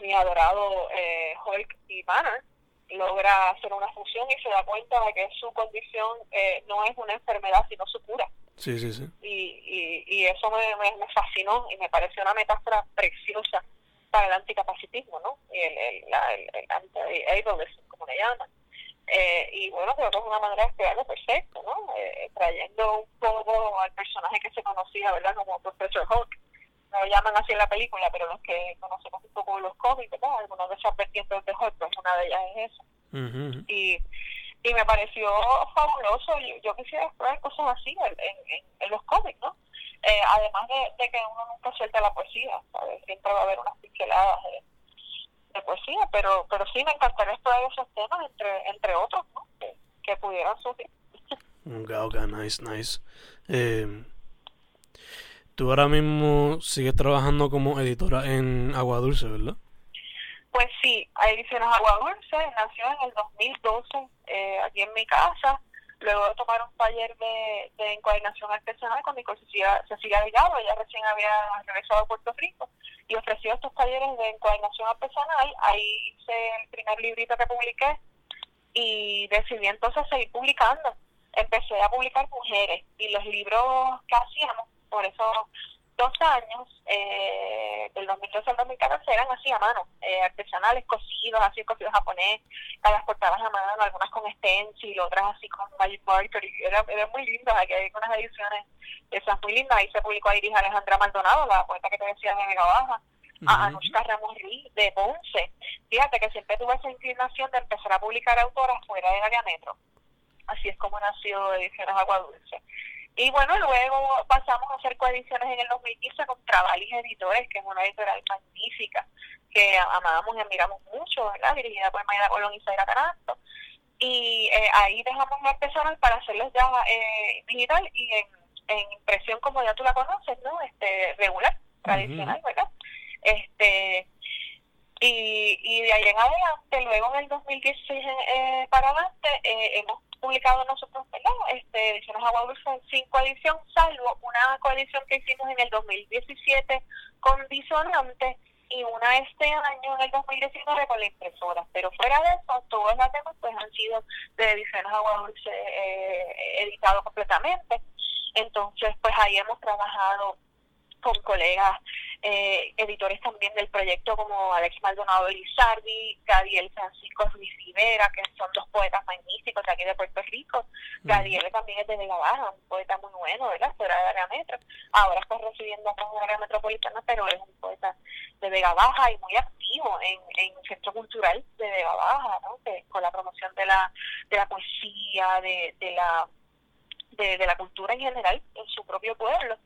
mi adorado eh, Hulk y Banner logra hacer una fusión y se da cuenta de que su condición eh, no es una enfermedad, sino su cura. Sí, sí, sí. Y, y, eso me, me, fascinó y me pareció una metáfora preciosa para el anticapacitismo, ¿no? Y el, el, el, el anti-ableism, como le llaman. Eh, y bueno, creo que es una manera de explicarlo perfecto, ¿no? Eh, trayendo un poco al personaje que se conocía, ¿verdad? Como Professor Hulk no lo llaman así en la película, pero los que conocemos un poco los cómics, ¿verdad? Algunos de esas vertientes de Hulk, pues una de ellas es esa. Y y me pareció fabuloso. Yo, yo quisiera explorar cosas así en, en, en los cómics, ¿no? Eh, además de, de, que uno nunca suelta la poesía, ¿sabes? Siempre va a haber unas pinceladas de, de poesía, pero pero sí me encantaría explorar esos temas, entre entre otros, ¿no? Que, que pudieran surgir. Ok, nice, nice. Eh, Tú ahora mismo sigues trabajando como editora en Agua Dulce, ¿verdad? Pues sí, Ediciones Agua Dulce nació en el 2012 eh, aquí en mi casa. Luego de tomar un taller de, de encuadernación artesanal con mi Cecilia, Cecilia Delgado, ella recién había regresado a Puerto Rico y ofreció estos talleres de encuadernación artesanal. Ahí hice el primer librito que publiqué y decidí entonces seguir publicando. Empecé a publicar mujeres y los libros que hacíamos por esos dos años, eh, del 2012 al 2014, eran así a mano, eh, artesanales, cosidos, así cosidos japonés, las portadas a mano, algunas con stencil, otras así con Magic Marker, y eran, muy lindas, aquí hay unas ediciones esas muy lindas, ahí se publicó a dirigir Alejandra Maldonado, la poeta que te decía de Mega Baja, a Anushka Ramos de Ponce. Fíjate que siempre tuve esa inclinación de empezar a publicar autoras fuera del área metro. Así es como nació Ediciones Agua Dulce. Y bueno, luego pasamos a hacer coediciones en el 2015 con Travalis Editores, que es una editorial magnífica, que amamos y admiramos mucho, ¿verdad? Dirigida por Mayra Colón y Zaira Carasto. Y eh, ahí dejamos la artesanal para hacerles ya eh, digital y en, en, impresión como ya tú la conoces, ¿no? Este, regular, tradicional, ¿verdad? Este, y, y de ahí en adelante, luego en el 2016 eh, para adelante, eh, hemos publicado nosotros, ¿verdad? Este, Ediciones Agua Dulce sin coedición, salvo una coedición que hicimos en el 2017 con Disonante y una este año en el 2019 con la impresora. Pero fuera de eso, todos los temas pues han sido de Ediciones Agua Dulce eh, editado completamente. Entonces, pues ahí hemos trabajado con colegas eh, editores también del proyecto como Alex Maldonado Elizardi, Gadiel Francisco Ruiz Rivera, que son dos poetas magníficos de aquí de Puerto Rico. Gadiel también es de Vega Baja, un poeta muy bueno, ¿verdad? Fuera de área metro. Ahora está recibiendo acá en área metropolitana, pero es un poeta de Vega Baja y muy activo en, en el Centro Cultural de Vega Baja, ¿no? con la promoción de la, de la poesía, de, de la de, de la cultura en general en su propio pueblo.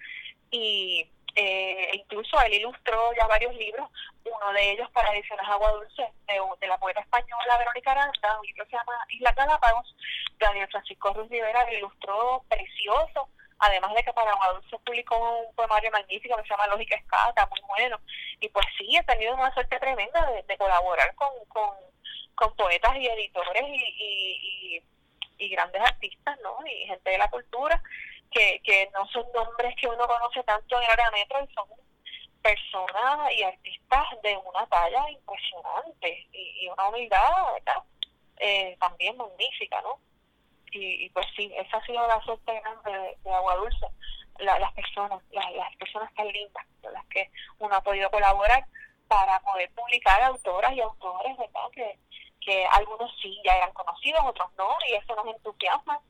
Y eh, incluso él ilustró ya varios libros, uno de ellos para ediciones Agua Dulce, de, la poeta española Verónica Aranda, un libro que se llama Isla Galápagos, Daniel Francisco Ruiz Rivera ilustró precioso, además de que para Agua Dulce publicó un poemario magnífico que se llama Lógica Escata, muy bueno, y pues sí, he tenido una suerte tremenda de, colaborar con, con, con, poetas y editores y, y, y, y grandes artistas, ¿no? Y gente de la cultura, que, que no son nombres que uno conoce tanto en área metro y son personas y artistas de una talla impresionante y, una humildad. Eh, también magnífica, ¿no? Y, pues sí, esa ha sido la suerte grande de, Agua Dulce, las personas, las personas tan lindas con las que uno ha podido colaborar para poder publicar autoras y autores, ¿verdad? Que, que algunos sí ya eran conocidos, otros no, y eso nos entusiasma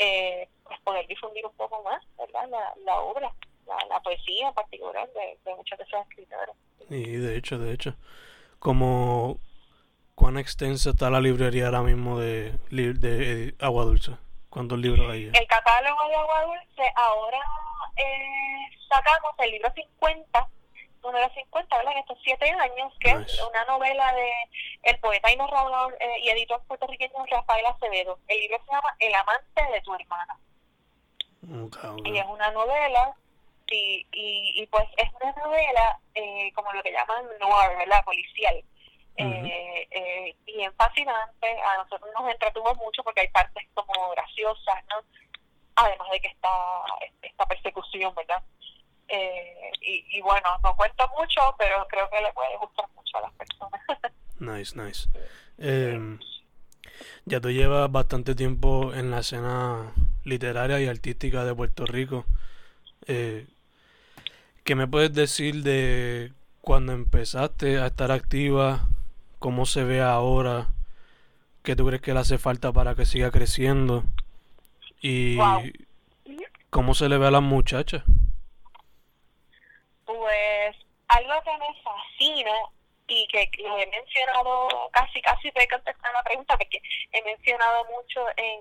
eh, pues poder difundir un poco más ¿verdad? La, la obra, la, poesía en particular de, de muchos de esos escritores. Y de hecho, de hecho, como cuán extensa está la librería ahora mismo de, de, Agua Dulce. ¿Cuántos libros hay? El catálogo de Agua Dulce, ahora eh, sacamos el libro 50, número 50, ¿verdad? En estos siete años, que es una novela de el poeta y narrador eh, y editor puertorriqueño Rafael Acevedo. El libro se llama El amante de tu hermana. Y es una novela, y, y, pues es una novela eh, como lo que llaman noir, ¿verdad? Policial. eh, eh, bien fascinante, a nosotros nos entretuvo mucho porque hay partes como graciosas, ¿no? Además de que está esta persecución, ¿verdad? Eh, y, y, bueno, no cuento mucho, pero creo que le puede gustar mucho a las personas. nice, nice. Eh, ya tú llevas bastante tiempo en la escena literaria y artística de Puerto Rico. Eh, ¿Qué me puedes decir de cuando empezaste a estar activa? ¿Cómo se ve ahora? ¿Qué tú crees que le hace falta para que siga creciendo? ¿Y cómo se le ve a las muchachas? Pues algo que me fascina y que lo he mencionado, casi casi te he contestado la pregunta porque he mencionado mucho en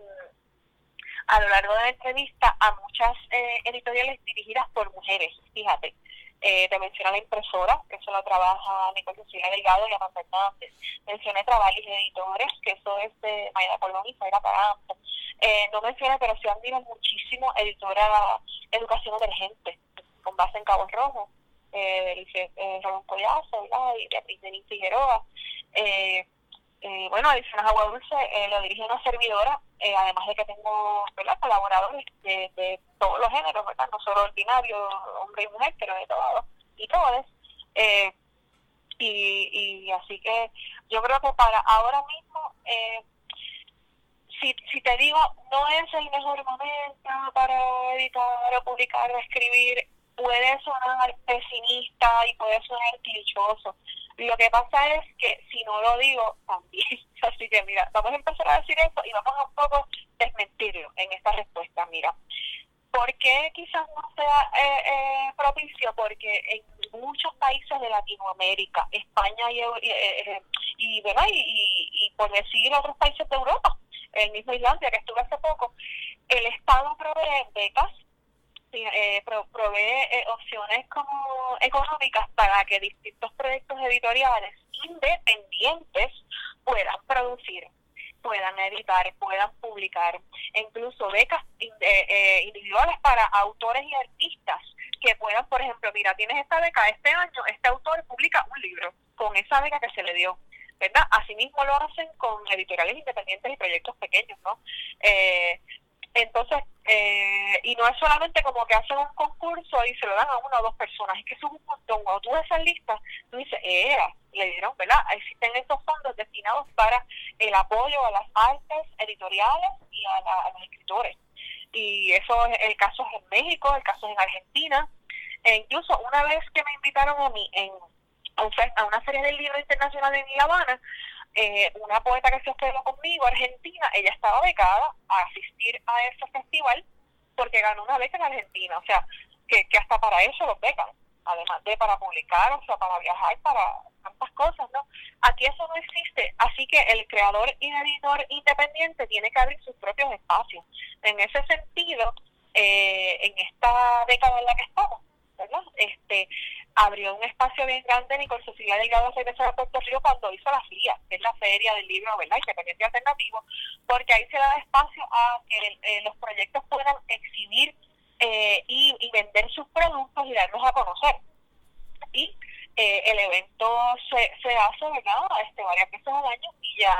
a lo largo de la entrevista a muchas eh, editoriales dirigidas por mujeres, fíjate. Eh, te mencioné la impresora, que eso lo trabaja Nicole Cecilia Delgado y Amanda Hernández. Mencioné Trabalis Editores, que eso es de Mayra Colón y Zaira Paranza. Eh, no mencioné, pero sí admiro muchísimo editora Educación Emergente, con base en Cabo Rojo eh, eh, Ramón Collazo y Beatriz Denis Figueroa. Eh, eh, bueno, Ediciones Agua Dulce eh, lo dirige una servidora, eh, además de que tengo ¿verdad? colaboradores de, todos los géneros, ¿verdad? no solo ordinario, hombre y mujer, pero de todos y todas. Eh, y, y así que yo creo que para ahora mismo, eh, si, si te digo, no es el mejor momento para editar o publicar o escribir, puede sonar pesimista y puede sonar clichoso. Lo que pasa es que si no lo digo, también. Así que mira, vamos a empezar a decir eso y vamos a un poco desmentirlo en esta respuesta. Mira, ¿por qué quizás no sea eh, eh, propicio? Porque en muchos países de Latinoamérica, España y, eh, y, ¿verdad? Y, por decir otros países de Europa, el mismo Islandia que estuve hace poco, el Estado provee becas eh, provee eh, opciones como económicas para que distintos proyectos editoriales independientes puedan producir, puedan editar, puedan publicar, incluso becas eh, individuales para autores y artistas que puedan, por ejemplo, mira, tienes esta beca, este año este autor publica un libro con esa beca que se le dio. ¿verdad? Asimismo lo hacen con editoriales independientes y proyectos pequeños, ¿no? Eh, entonces, eh, y no es solamente como que hacen un concurso y se lo dan a una o dos personas, es que son un montón. Cuando tú ves esa lista, tú dices, era, le dieron, ¿verdad? Existen estos fondos destinados para el apoyo a las artes editoriales y a, los escritores. Y eso es el caso es en México, el caso es en Argentina. E incluso una vez que me invitaron a mí en, a una serie del libro internacional en La Habana, eh, una poeta que se hospedó conmigo, argentina, ella estaba becada a asistir a ese festival porque ganó una beca en Argentina, o sea, que, que hasta para eso lo becan, además de para publicar, o sea, para viajar, para tantas cosas, ¿no? Aquí eso no existe, así que el creador y editor independiente tiene que abrir sus propios espacios. En ese sentido, eh, en esta década en la que estamos, ¿verdad? Este, abrió un espacio bien grande Nicole Cecilia Delgado Cerveza de Puerto Rico cuando hizo la FIA, que es la feria del libro ¿verdad? independiente alternativo, porque ahí se da espacio a que eh, los proyectos puedan exhibir eh, y, y, vender sus productos y darlos a conocer. Y eh, el evento se, se hace ¿verdad? Este, varias veces al año y ya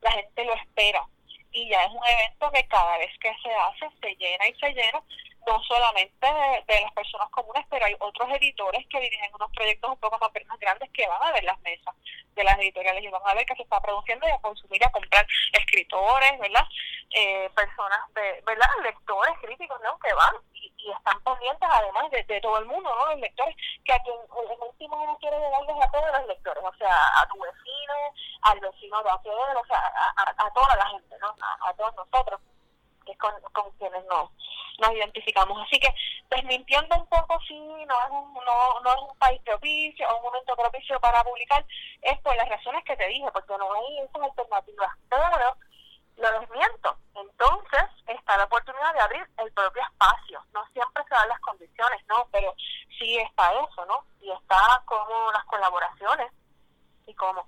la gente lo espera. Y ya es un evento que cada vez que se hace se llena y se llena no solamente de, las personas comunes, pero hay otros editores que dirigen unos proyectos un poco más, grandes que van a ver las mesas de las editoriales y van a ver que se está produciendo y a consumir, a comprar escritores, ¿verdad? Eh, personas, de, ¿verdad? Lectores, críticos, ¿no? Que van y, están pendientes además de, todo el mundo, ¿no? Los lectores, que a quien en último uno quiere llegarles a todos los lectores, o sea, a tu vecino, al vecino de aquel, o sea, a, a, toda la gente, ¿no? a todos nosotros que es con, con quienes nos, nos identificamos. Así que desmintiendo un poco si no es un, no, no es un país propicio o un momento propicio para publicar, es por las razones que te dije, porque no hay esas alternativas. Pero lo desmiento. Entonces está de abrir el propio espacio. No siempre se dan las condiciones, ¿no? Pero sí está eso, ¿no? Y está como las colaboraciones y como...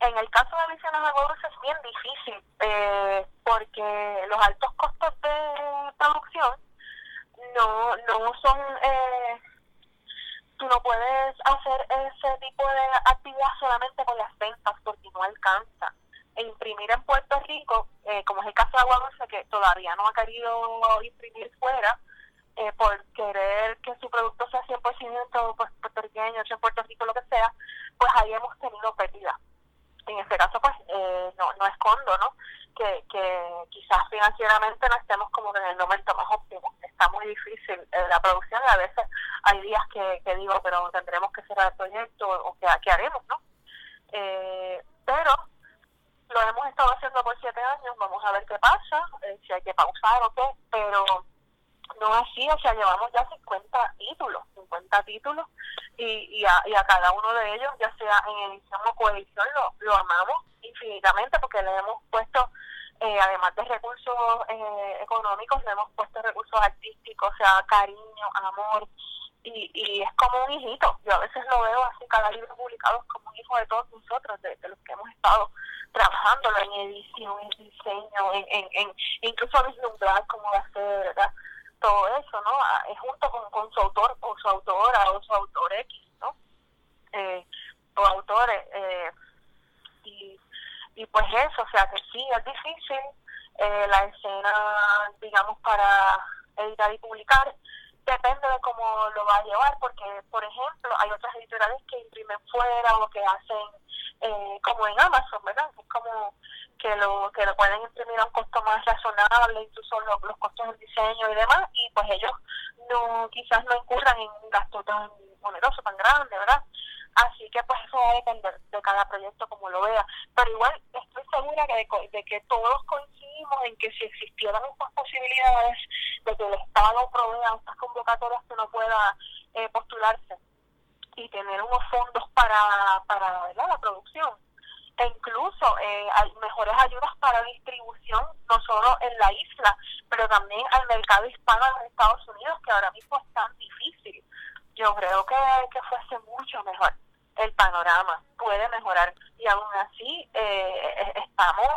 En el caso de Visiones de es bien difícil eh, porque los altos costos de producción no, no son... Eh, tú no puedes hacer ese tipo de actividad solamente con las ventas porque no alcanza e imprimir en Puerto Rico, eh, como es el caso de Agua Dulce, que todavía no ha querido imprimir fuera, eh, por querer que su producto sea 100% pues, puertorriqueño, hecho en Puerto Rico, lo que sea, pues ahí hemos tenido pérdida. En este caso, pues eh, no, no escondo, ¿no? Que, que quizás financieramente no estemos como en el momento más óptimo. Está muy difícil la producción y a veces hay días que, que digo, pero tendremos que cerrar el proyecto o que, ¿qué haremos, ¿no? pero lo hemos estado haciendo por siete años, vamos a ver qué pasa, eh, si hay que pausar o qué, pero no así, o sea, llevamos ya 50 títulos, 50 títulos, y, y, a, y a cada uno de ellos, ya sea en edición o coedición, lo, lo amamos infinitamente porque le hemos puesto, eh, además de recursos eh, económicos, le hemos puesto recursos artísticos, o sea, cariño, amor, y, y es como un hijito. Yo a veces lo veo así, cada libro publicado como un hijo de todos nosotros, de, los que hemos estado trabajándolo en edición, en diseño, en, en, en incluso vislumbrar cómo va a ser, ¿verdad? Todo eso, ¿no? Ah, es junto con, con su autor o su autora o su autor X, ¿no? Eh, o autores. Eh, y, y pues eso, o sea que sí, es difícil eh, la escena, digamos, para editar y publicar depende de cómo lo va a llevar, porque, por ejemplo, hay otras editoriales que imprimen fuera o que hacen eh, como en Amazon, ¿verdad? Es como que lo que lo pueden imprimir a un costo más razonable, incluso los, los costos del diseño y demás, y pues ellos no quizás no incurran en un gasto tan oneroso, tan grande, ¿verdad? Así que pues eso va a depender de cada proyecto como lo vea. Pero igual estoy segura que de, que todos coincidimos en que si existieran estas posibilidades de que el Estado provea estas convocatorias que no pueda eh, postularse y tener unos fondos para, para la producción, e incluso eh, hay mejores ayudas para distribución, no solo en la isla, pero también al mercado hispano de Estados Unidos, que ahora mismo es tan difícil. Yo creo que, que fuese mucho mejor el panorama puede mejorar. Y aún así eh, estamos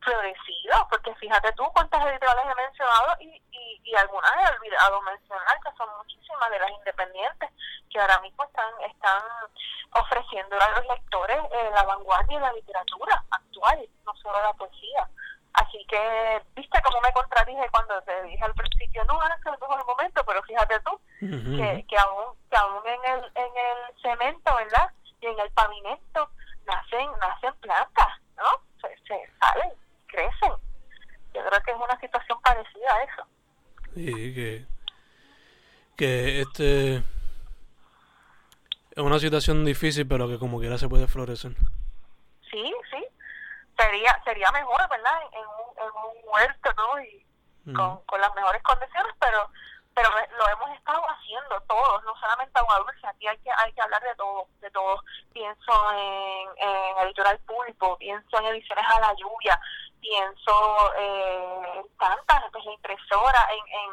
florecidos porque fíjate tú cuántas editoriales he mencionado y, y, y, algunas he olvidado mencionar que son muchísimas de las independientes que ahora mismo están están ofreciendo a los lectores eh, la vanguardia de la literatura actual no solo la poesía. Así que, viste cómo me contradije cuando te dije al principio, no, ahora es el mejor momento, pero fíjate tú, que, que aún, que aún en el, en el cemento, ¿verdad? Y en el pavimento nacen, nacen plantas, ¿no? Se, se salen, crecen. Yo creo que es una situación parecida a eso. Sí, que, que este es una situación difícil, pero que como quiera se puede florecer. Sí, sí. Sería sería mejor, ¿verdad? En, un, en un huerto, ¿no? Y con, con las mejores condiciones, pero pero lo hemos estado haciendo todos, no solamente Agua Dulce, aquí hay que, hay que hablar de todo, de todo. Pienso en, en Editorial Pulpo, pienso en Ediciones a la Lluvia, pienso eh, en tantas, pues, impresora, en, en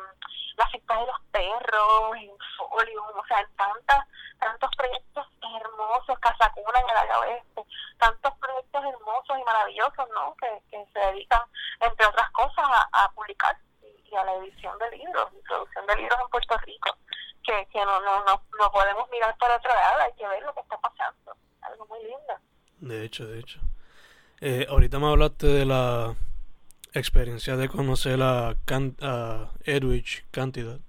la secta de los perros, en Folio, o sea, en tantas, tantos proyectos hermosos, Casacuna en el oeste, tantos proyectos hermosos y maravillosos, ¿no? Que, que se dedican, entre otras cosas, a, a publicar y a la edición de libros, libros en Puerto Rico, que, que no, no, no, no podemos mirar para otro lado, hay que ver lo que está pasando. Algo muy lindo. De hecho, de hecho. Eh, ahorita me hablaste de la experiencia de conocer a, Can a Edwidge Cantidad.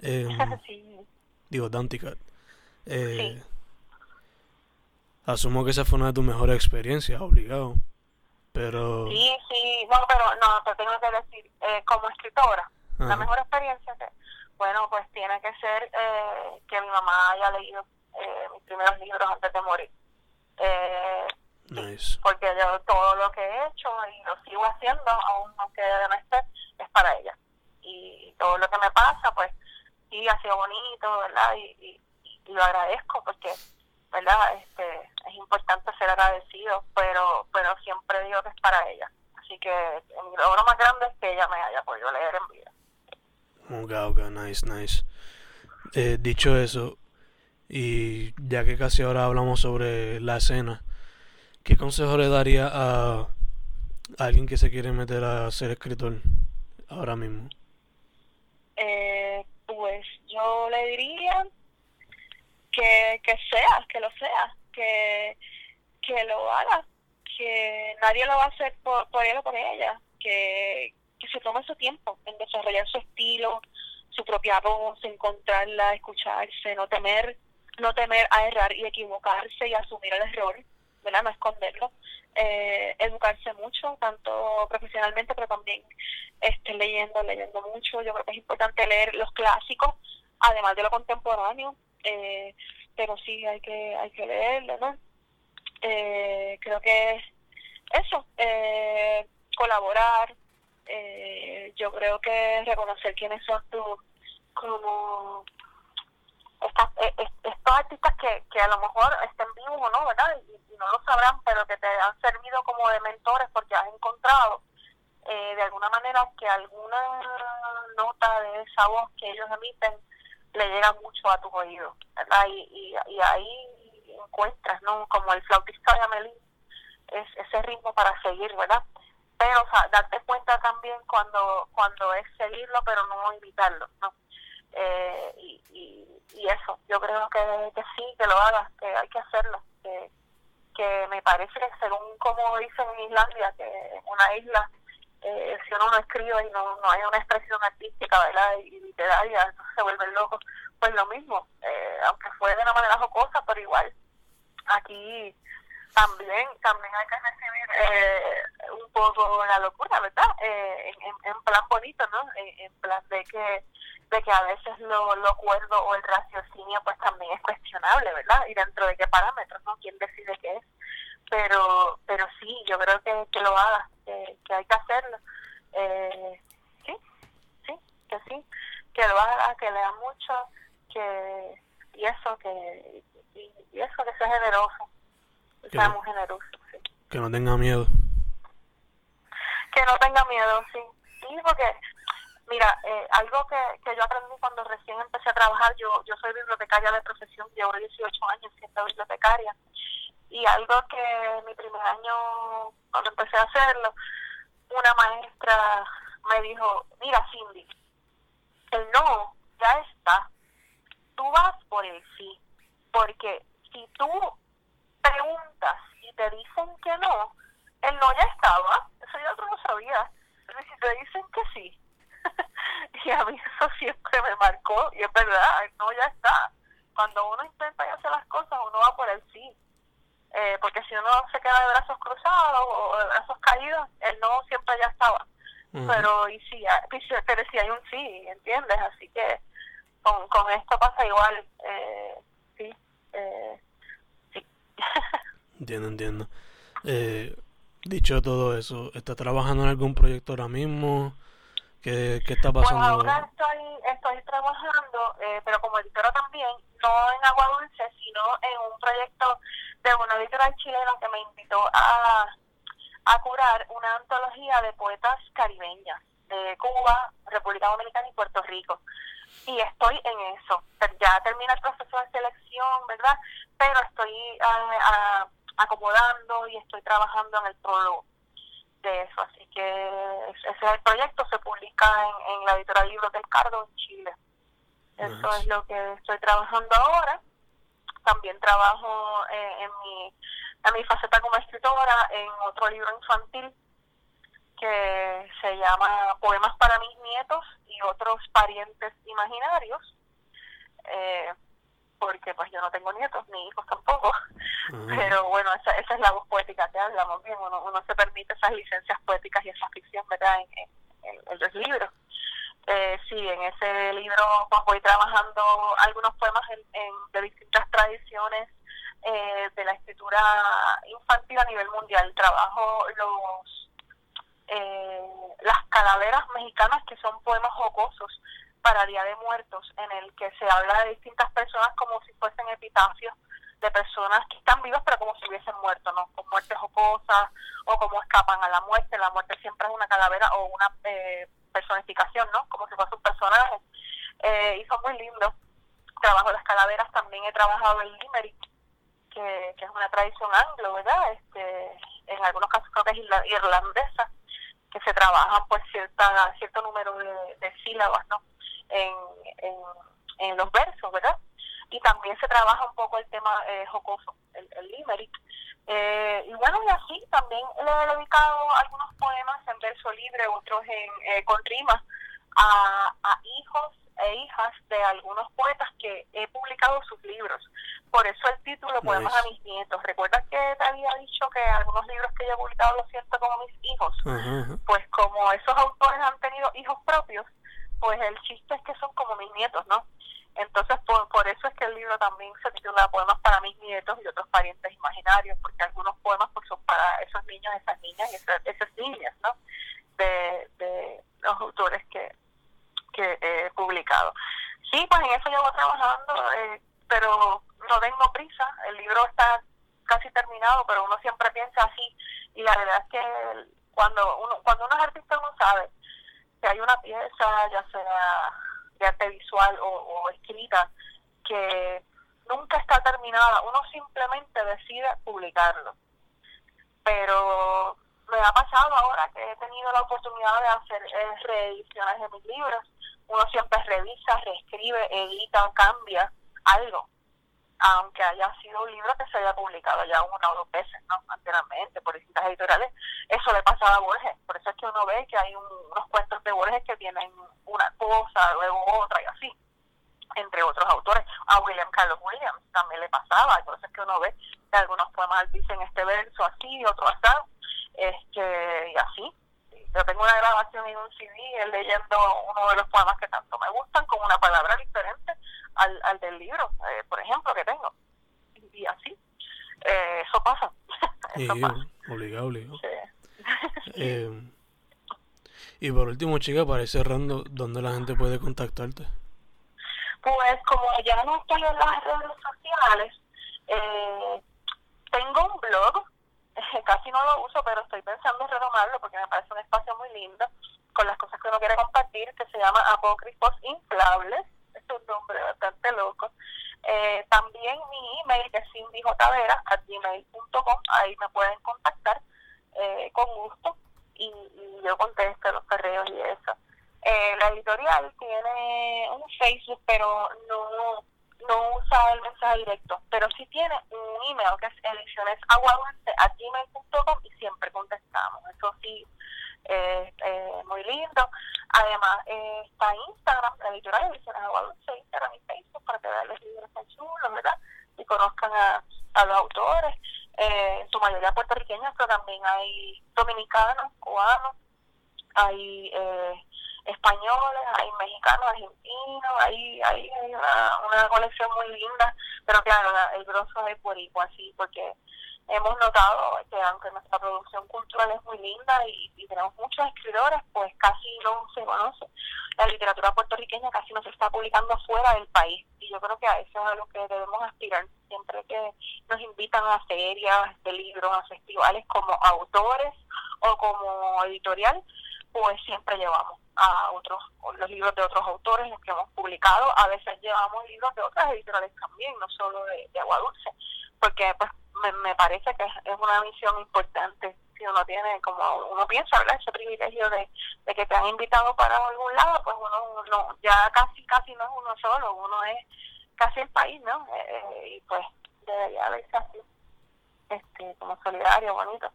Eh, sí. Digo, Danticat. Eh, sí. Asumo que esa fue una de tus mejores experiencias, obligado. Pero... Sí, sí, no, pero no, te tengo que decir, eh, como escritora, la mejor experiencia que, bueno, pues tiene que ser eh, que mi mamá haya leído eh, mis primeros libros antes de morir. Eh, nice. Porque yo todo lo que he hecho y lo sigo haciendo, aún aunque no esté, es para ella. Y todo lo que me pasa, pues sí, ha sido bonito, ¿verdad? Y, y lo agradezco porque ¿verdad? Este, es importante ser agradecido, pero, pero siempre digo que es para ella. Así que mi logro más grande es que ella me haya podido leer en vida. Ok, ok, nice, nice. Eh, dicho eso, y ya que casi ahora hablamos sobre la escena, ¿qué consejo le daría a alguien que se quiere meter a ser escritor ahora mismo? Eh, pues yo le diría que, que sea, que lo sea, que, que lo haga, que nadie lo va a hacer por, por él o por ella, que, que se tome su tiempo en desarrollar su estilo, su propia voz, encontrarla, escucharse, no temer, no temer a errar y equivocarse y asumir el error, ¿verdad? No esconderlo, eh, educarse mucho, tanto profesionalmente, pero también este, leyendo, leyendo mucho. Yo creo que es importante leer los clásicos, además de lo contemporáneo, eh, pero sí hay que, hay que leerlo, ¿no? Eh, creo que eso, eh, colaborar, eh, yo creo que reconocer quiénes son tus, como estas, eh, estos artistas que, que a lo mejor estén vivos o no, ¿verdad? Y, no lo sabrán, pero que te han servido como de mentores porque has encontrado eh, de alguna manera que alguna nota de esa voz que ellos emiten le llega mucho a tu oído, ¿verdad? Y, y, ahí encuentras, ¿no? Como el flautista de Amelie, es ese ritmo para seguir, ¿verdad? Pero o sea, darte cuenta también cuando cuando es seguirlo pero no imitarlo no eh, y, y, y, eso yo creo que, que sí que lo hagas que hay que hacerlo que, que me parece que según como dicen en Islandia que una isla eh, si uno no escribe y no, no hay una expresión artística ¿verdad? y literaria entonces se vuelve loco pues lo mismo eh, aunque fue de una manera jocosa pero igual aquí también también hay que recibir eh, un poco la locura verdad eh, en, en, plan bonito no en, plan de que de que a veces lo, lo cuerdo o el raciocinio pues también es cuestionable verdad y dentro de qué parámetros no quién decide qué es pero pero sí yo creo que, que lo haga que, que hay que hacerlo. Eh, sí sí que sí que lo haga que lea mucho que y eso que y, y eso que sea generoso que sea muy generoso. Sí. Que no tenga miedo. Que no tenga miedo, sí. Sí, porque, mira, eh, algo que, que yo aprendí cuando recién empecé a trabajar, yo, yo soy bibliotecaria de profesión, llevo 18 años siendo bibliotecaria. Y algo que mi primer año, cuando empecé a hacerlo, una maestra me dijo, mira Cindy, el no ya está, tú vas por el sí, porque si tú preguntas y te dicen que no, el no ya estaba, eso ya tú lo sabías, pero si te dicen que sí, y a mí eso siempre me marcó, y es verdad, el no ya está. Cuando uno intenta hacer las cosas, uno va por el sí. Eh, porque si uno se queda de brazos cruzados o de brazos caídos, el no siempre ya estaba. Pero y si, pero si hay un sí, ¿entiendes? Así que con, con esto pasa igual. Eh, sí. Eh, entiendo, entiendo. Eh, dicho todo eso, ¿está trabajando en algún proyecto ahora mismo? ¿Qué, qué está pasando? Pues ahora estoy, estoy trabajando, eh, pero como editora también, no en Agua Dulce, sino en un proyecto de una editorial chilena que me invitó a, a curar una antología de poetas caribeñas de Cuba, República Dominicana y Puerto Rico. Y estoy en eso. Ya termina el proceso de selección, ¿verdad? Pero estoy uh, acomodando y estoy trabajando en el prólogo de eso. Así que ese es el proyecto, se publica en, en la editorial Libro del Cardo en Chile. Eso es lo que estoy trabajando ahora. También trabajo eh, en, mi, en mi faceta como escritora en otro libro infantil que se llama Poemas para mis nietos y otros parientes imaginarios. Eh, porque pues yo no tengo nietos ni hijos tampoco, pero bueno, esa, esa es la voz poética que hablamos bien, uno, uno se permite esas licencias poéticas y esa ficción, ¿verdad?, en, en, los libros. Eh, sí, en ese libro pues voy trabajando algunos poemas en, en de distintas tradiciones eh, de la escritura infantil a nivel mundial. Trabajo los eh, las calaveras mexicanas que son poemas jocosos para Día de Muertos, en el que se habla de distintas personas como si fuesen epitafios de personas que están vivas pero como si hubiesen muerto, ¿no? Con muertes o cosas, o cómo escapan a la muerte. La muerte siempre es una calavera o una eh, personificación, ¿no? Como si fuese un personaje. Eh, y son muy lindos. Trabajo las calaveras, también he trabajado el limerick, que, que es una tradición anglo, ¿verdad? Este, en algunos casos creo que es irlandesa, que se trabajan pues cierta, cierto número de, sílabas, ¿no? En, en, en los versos, ¿verdad? y también se trabaja un poco el tema eh, jocoso, el, el limerick. Eh, y bueno, y así también le he dedicado algunos poemas en verso libre, otros en, eh, con rimas, a, a hijos e hijas de algunos poetas que he publicado sus libros. Por eso el título, Poemas a mis nietos. ¿Recuerdas que te había dicho que algunos libros que yo he publicado los siento como mis hijos? Pues como esos autores han tenido hijos propios, pues el chiste es que son como mis nietos, ¿no? Entonces, por, por eso es que el libro también se titula Poemas para mis nietos y otros parientes imaginarios, porque algunos poemas pues, son para esos niños, esas niñas y esas, esas niñas, ¿no? De, de los autores que, que he publicado. Sí, pues en eso llevo trabajando, eh, pero no tengo prisa. El libro está casi terminado, pero uno siempre piensa así. Y la verdad es que cuando uno, cuando uno es artista, uno sabe que hay una pieza, ya sea de arte visual o, escrita, que nunca está terminada, uno simplemente decide publicarlo. Pero me ha pasado ahora que he tenido la oportunidad de hacer eh, reediciones de mis libros, uno siempre revisa, reescribe, edita, cambia algo aunque haya sido un libro que se haya publicado ya una o dos veces, ¿no? Anteriormente, por distintas editoriales, eso le pasaba a Borges. Por eso es que uno ve que hay unos cuentos de Borges que tienen una cosa, luego otra y así, entre otros autores. A William Carlos Williams también le pasaba, por eso es que uno ve que algunos poemas dicen este verso así, otro así, este, y así. Yo tengo una grabación en un CD leyendo uno de los poemas que tanto me gustan con una palabra diferente al, al del libro, eh, por ejemplo, que tengo. Y, así, eh, eso pasa. eso pasa. Obligado, obligado. Eh, y por último, chica, para ir cerrando, ¿dónde la gente puede contactarte? Pues como ya no estoy en las redes sociales, eh, tengo un blog, casi no lo uso, pero estoy pensando en retomarlo porque me parece un espacio muy lindo con las cosas que uno quiere compartir, que se llama Apócrifos Inflables es un nombre bastante loco. Eh, también mi email que es gmail.com ahí me pueden contactar eh, con gusto y, yo contesto los correos y eso. Eh, la editorial tiene un Facebook, pero no no usa el mensaje directo, pero sí tiene un email que es edicionesaguadulce.gmail.com y siempre contestamos. Eso sí, eh, eh, muy lindo. Además, está Instagram, la editorial de Ediciones Instagram y Facebook, para que vean los libros tan chulos, ¿verdad? Y conozcan a, a los autores, eh, en su mayoría puertorriqueños, pero también hay dominicanos, cubanos, hay eh, españoles, hay mexicanos, argentinos, hay, hay, una, una colección muy linda, pero claro, el grosso es por igual, así, porque hemos notado que aunque nuestra producción cultural es muy linda y, tenemos muchos escritores, pues casi no se conoce. La literatura puertorriqueña casi no se está publicando fuera del país y yo creo que a eso es a lo que debemos aspirar. Siempre que nos invitan a ferias de libros, a festivales como autores o como editorial, pues siempre llevamos a otros los libros de otros autores los que hemos publicado. A veces llevamos libros de otras editoriales también no solo de, de agua dulce porque pues me, me parece que es una misión importante. Si uno tiene como uno piensa ¿verdad? ese privilegio de, de que te han invitado para algún lado pues uno no ya casi casi no es uno solo uno es casi el país no eh, eh, y pues debería verse así este como solidario bonito.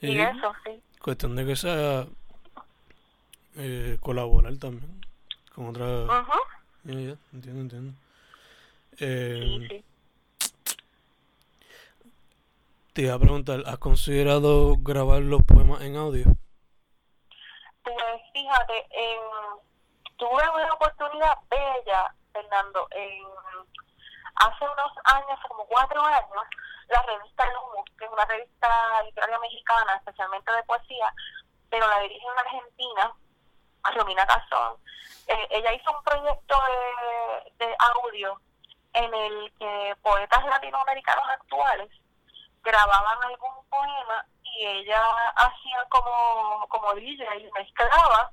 Y, eso sí. Cuestión de que sea eh, colaborar también con otra entiendo entiendo eh, sí, sí. Te iba a preguntar, ¿has considerado grabar los poemas en audio? Pues fíjate, en, tuve una oportunidad bella, Fernando, en, hace unos años, como cuatro años, la revista Lumus, que es una revista literaria mexicana, especialmente de poesía, pero la dirige una argentina, Romina Cazón. Eh, ella hizo un proyecto de, de audio en el que poetas latinoamericanos actuales grababan algún poema y ella hacía como, como DJ mezclaba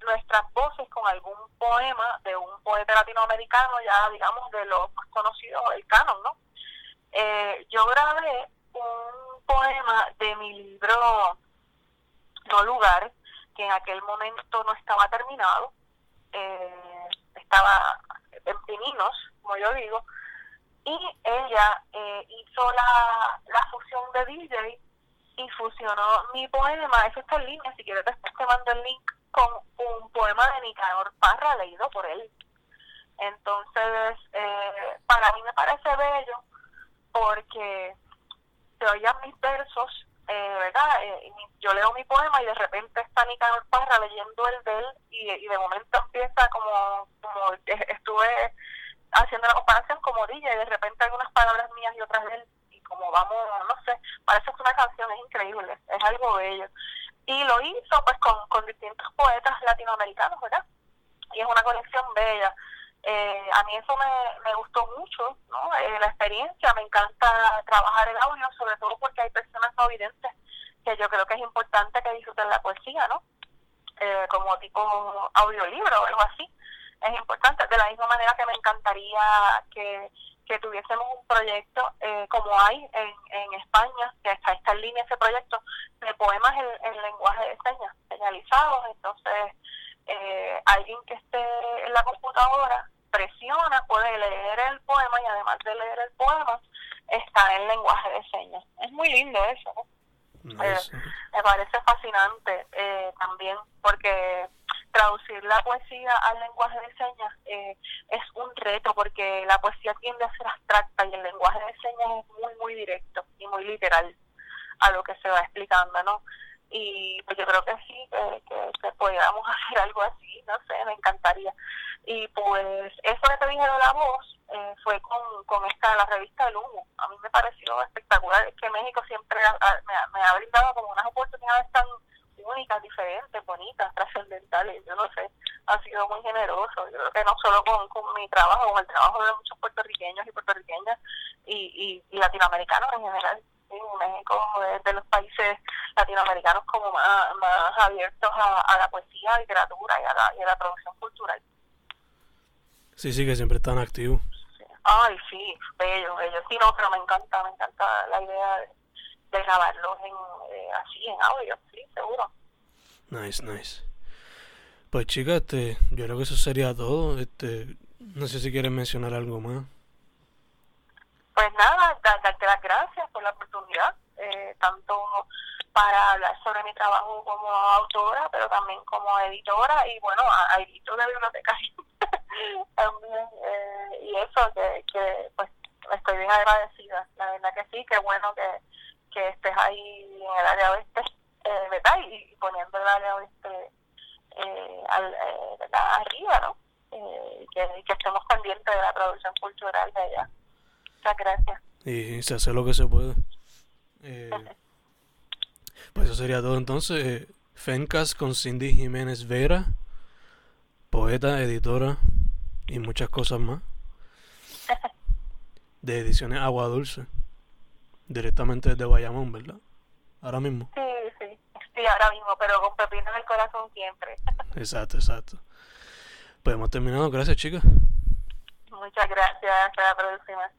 nuestras voces con algún poema de un poeta latinoamericano, ya digamos de los más conocidos, el canon, ¿no? Eh, yo grabé un poema de mi libro No Lugar, que en aquel momento no estaba terminado, eh, estaba en pininos, como yo digo, y ella eh, hizo la, la fusión de DJ y fusionó mi poema, eso está en línea, si quieres después te mando el link, con un poema de Nicanor Parra leído por él. Entonces, eh, para mí me parece bello porque se oían mis versos, eh, ¿verdad? Eh, yo leo mi poema y de repente está Nicanor Parra leyendo el de él y, y de momento empieza como, como estuve haciendo la comparación como DJ y de repente algunas palabras mías y otras de él como vamos, no sé, parece que una canción, es increíble, es algo bello. Y lo hizo pues con, con distintos poetas latinoamericanos, ¿verdad? Y es una colección bella. Eh, a mí eso me, me gustó mucho, ¿no? Eh, la experiencia, me encanta trabajar el audio, sobre todo porque hay personas no videntes que yo creo que es importante que disfruten la poesía, ¿no? Eh, como tipo audiolibro o algo así. Es importante, de la misma manera que me encantaría que que tuviésemos un proyecto eh, como hay en, en España, que está, está en línea ese proyecto, de poemas en, lenguaje de señas, señalizados. Entonces, eh, alguien que esté en la computadora presiona, puede leer el poema y además de leer el poema, está en lenguaje de señas. Es muy lindo eso. Eh, me parece fascinante también porque traducir la poesía al lenguaje de señas eh, es un reto porque la poesía tiende a ser abstracta y el lenguaje de señas es muy, muy directo y muy literal a lo que se va explicando, ¿no? Y pues yo creo que sí, que, que, podríamos hacer algo así, no sé, me encantaría. Y pues eso que te dije de la voz eh, fue con, con esta, la revista El Humo. A mí me pareció espectacular, que México siempre me, me ha brindado como unas oportunidades tan únicas, diferentes, bonitas, trascendentales. Yo no sé, ha sido muy generoso. Yo creo que no solo con, con mi trabajo, con el trabajo de muchos puertorriqueños y puertorriqueñas y, y, latinoamericanos en general. México es de los países latinoamericanos como más, más abiertos a, la poesía, a literatura y a la, y a la producción cultural. Sí, sí, que siempre están activos. Ay, sí, bello, bello. Sí, no, pero me encanta, me encanta la idea de, de grabarlos en, eh, así en audio, sí, seguro. Nice, nice. Pues chicas, este, yo creo que eso sería todo. Este, no sé si quieres mencionar algo más. Pues nada, darte las gracias por la oportunidad, eh, tanto para hablar sobre mi trabajo como autora, pero también como editora y bueno, a, a editor de bibliotecaria también. Eh, y eso, que, que pues estoy bien agradecida. La verdad que sí, qué bueno que, que estés ahí en el área oeste, eh, ¿verdad? Y, poniendo el área oeste eh, al, eh, arriba, ¿no? Eh, que, que estemos pendientes de la producción cultural de allá. Muchas gracias. Y se hace lo que se puede. Eh, pues eso sería todo entonces. Eh, Fencas con Cindy Jiménez Vera, poeta, editora y muchas cosas más. De ediciones Agua Dulce directamente desde Bayamón, ¿verdad? Ahora mismo. Sí, sí, sí, ahora mismo, pero con pepino en el corazón siempre. exacto, exacto. Pues hemos terminado, gracias chicas. Muchas gracias, hasta la próxima.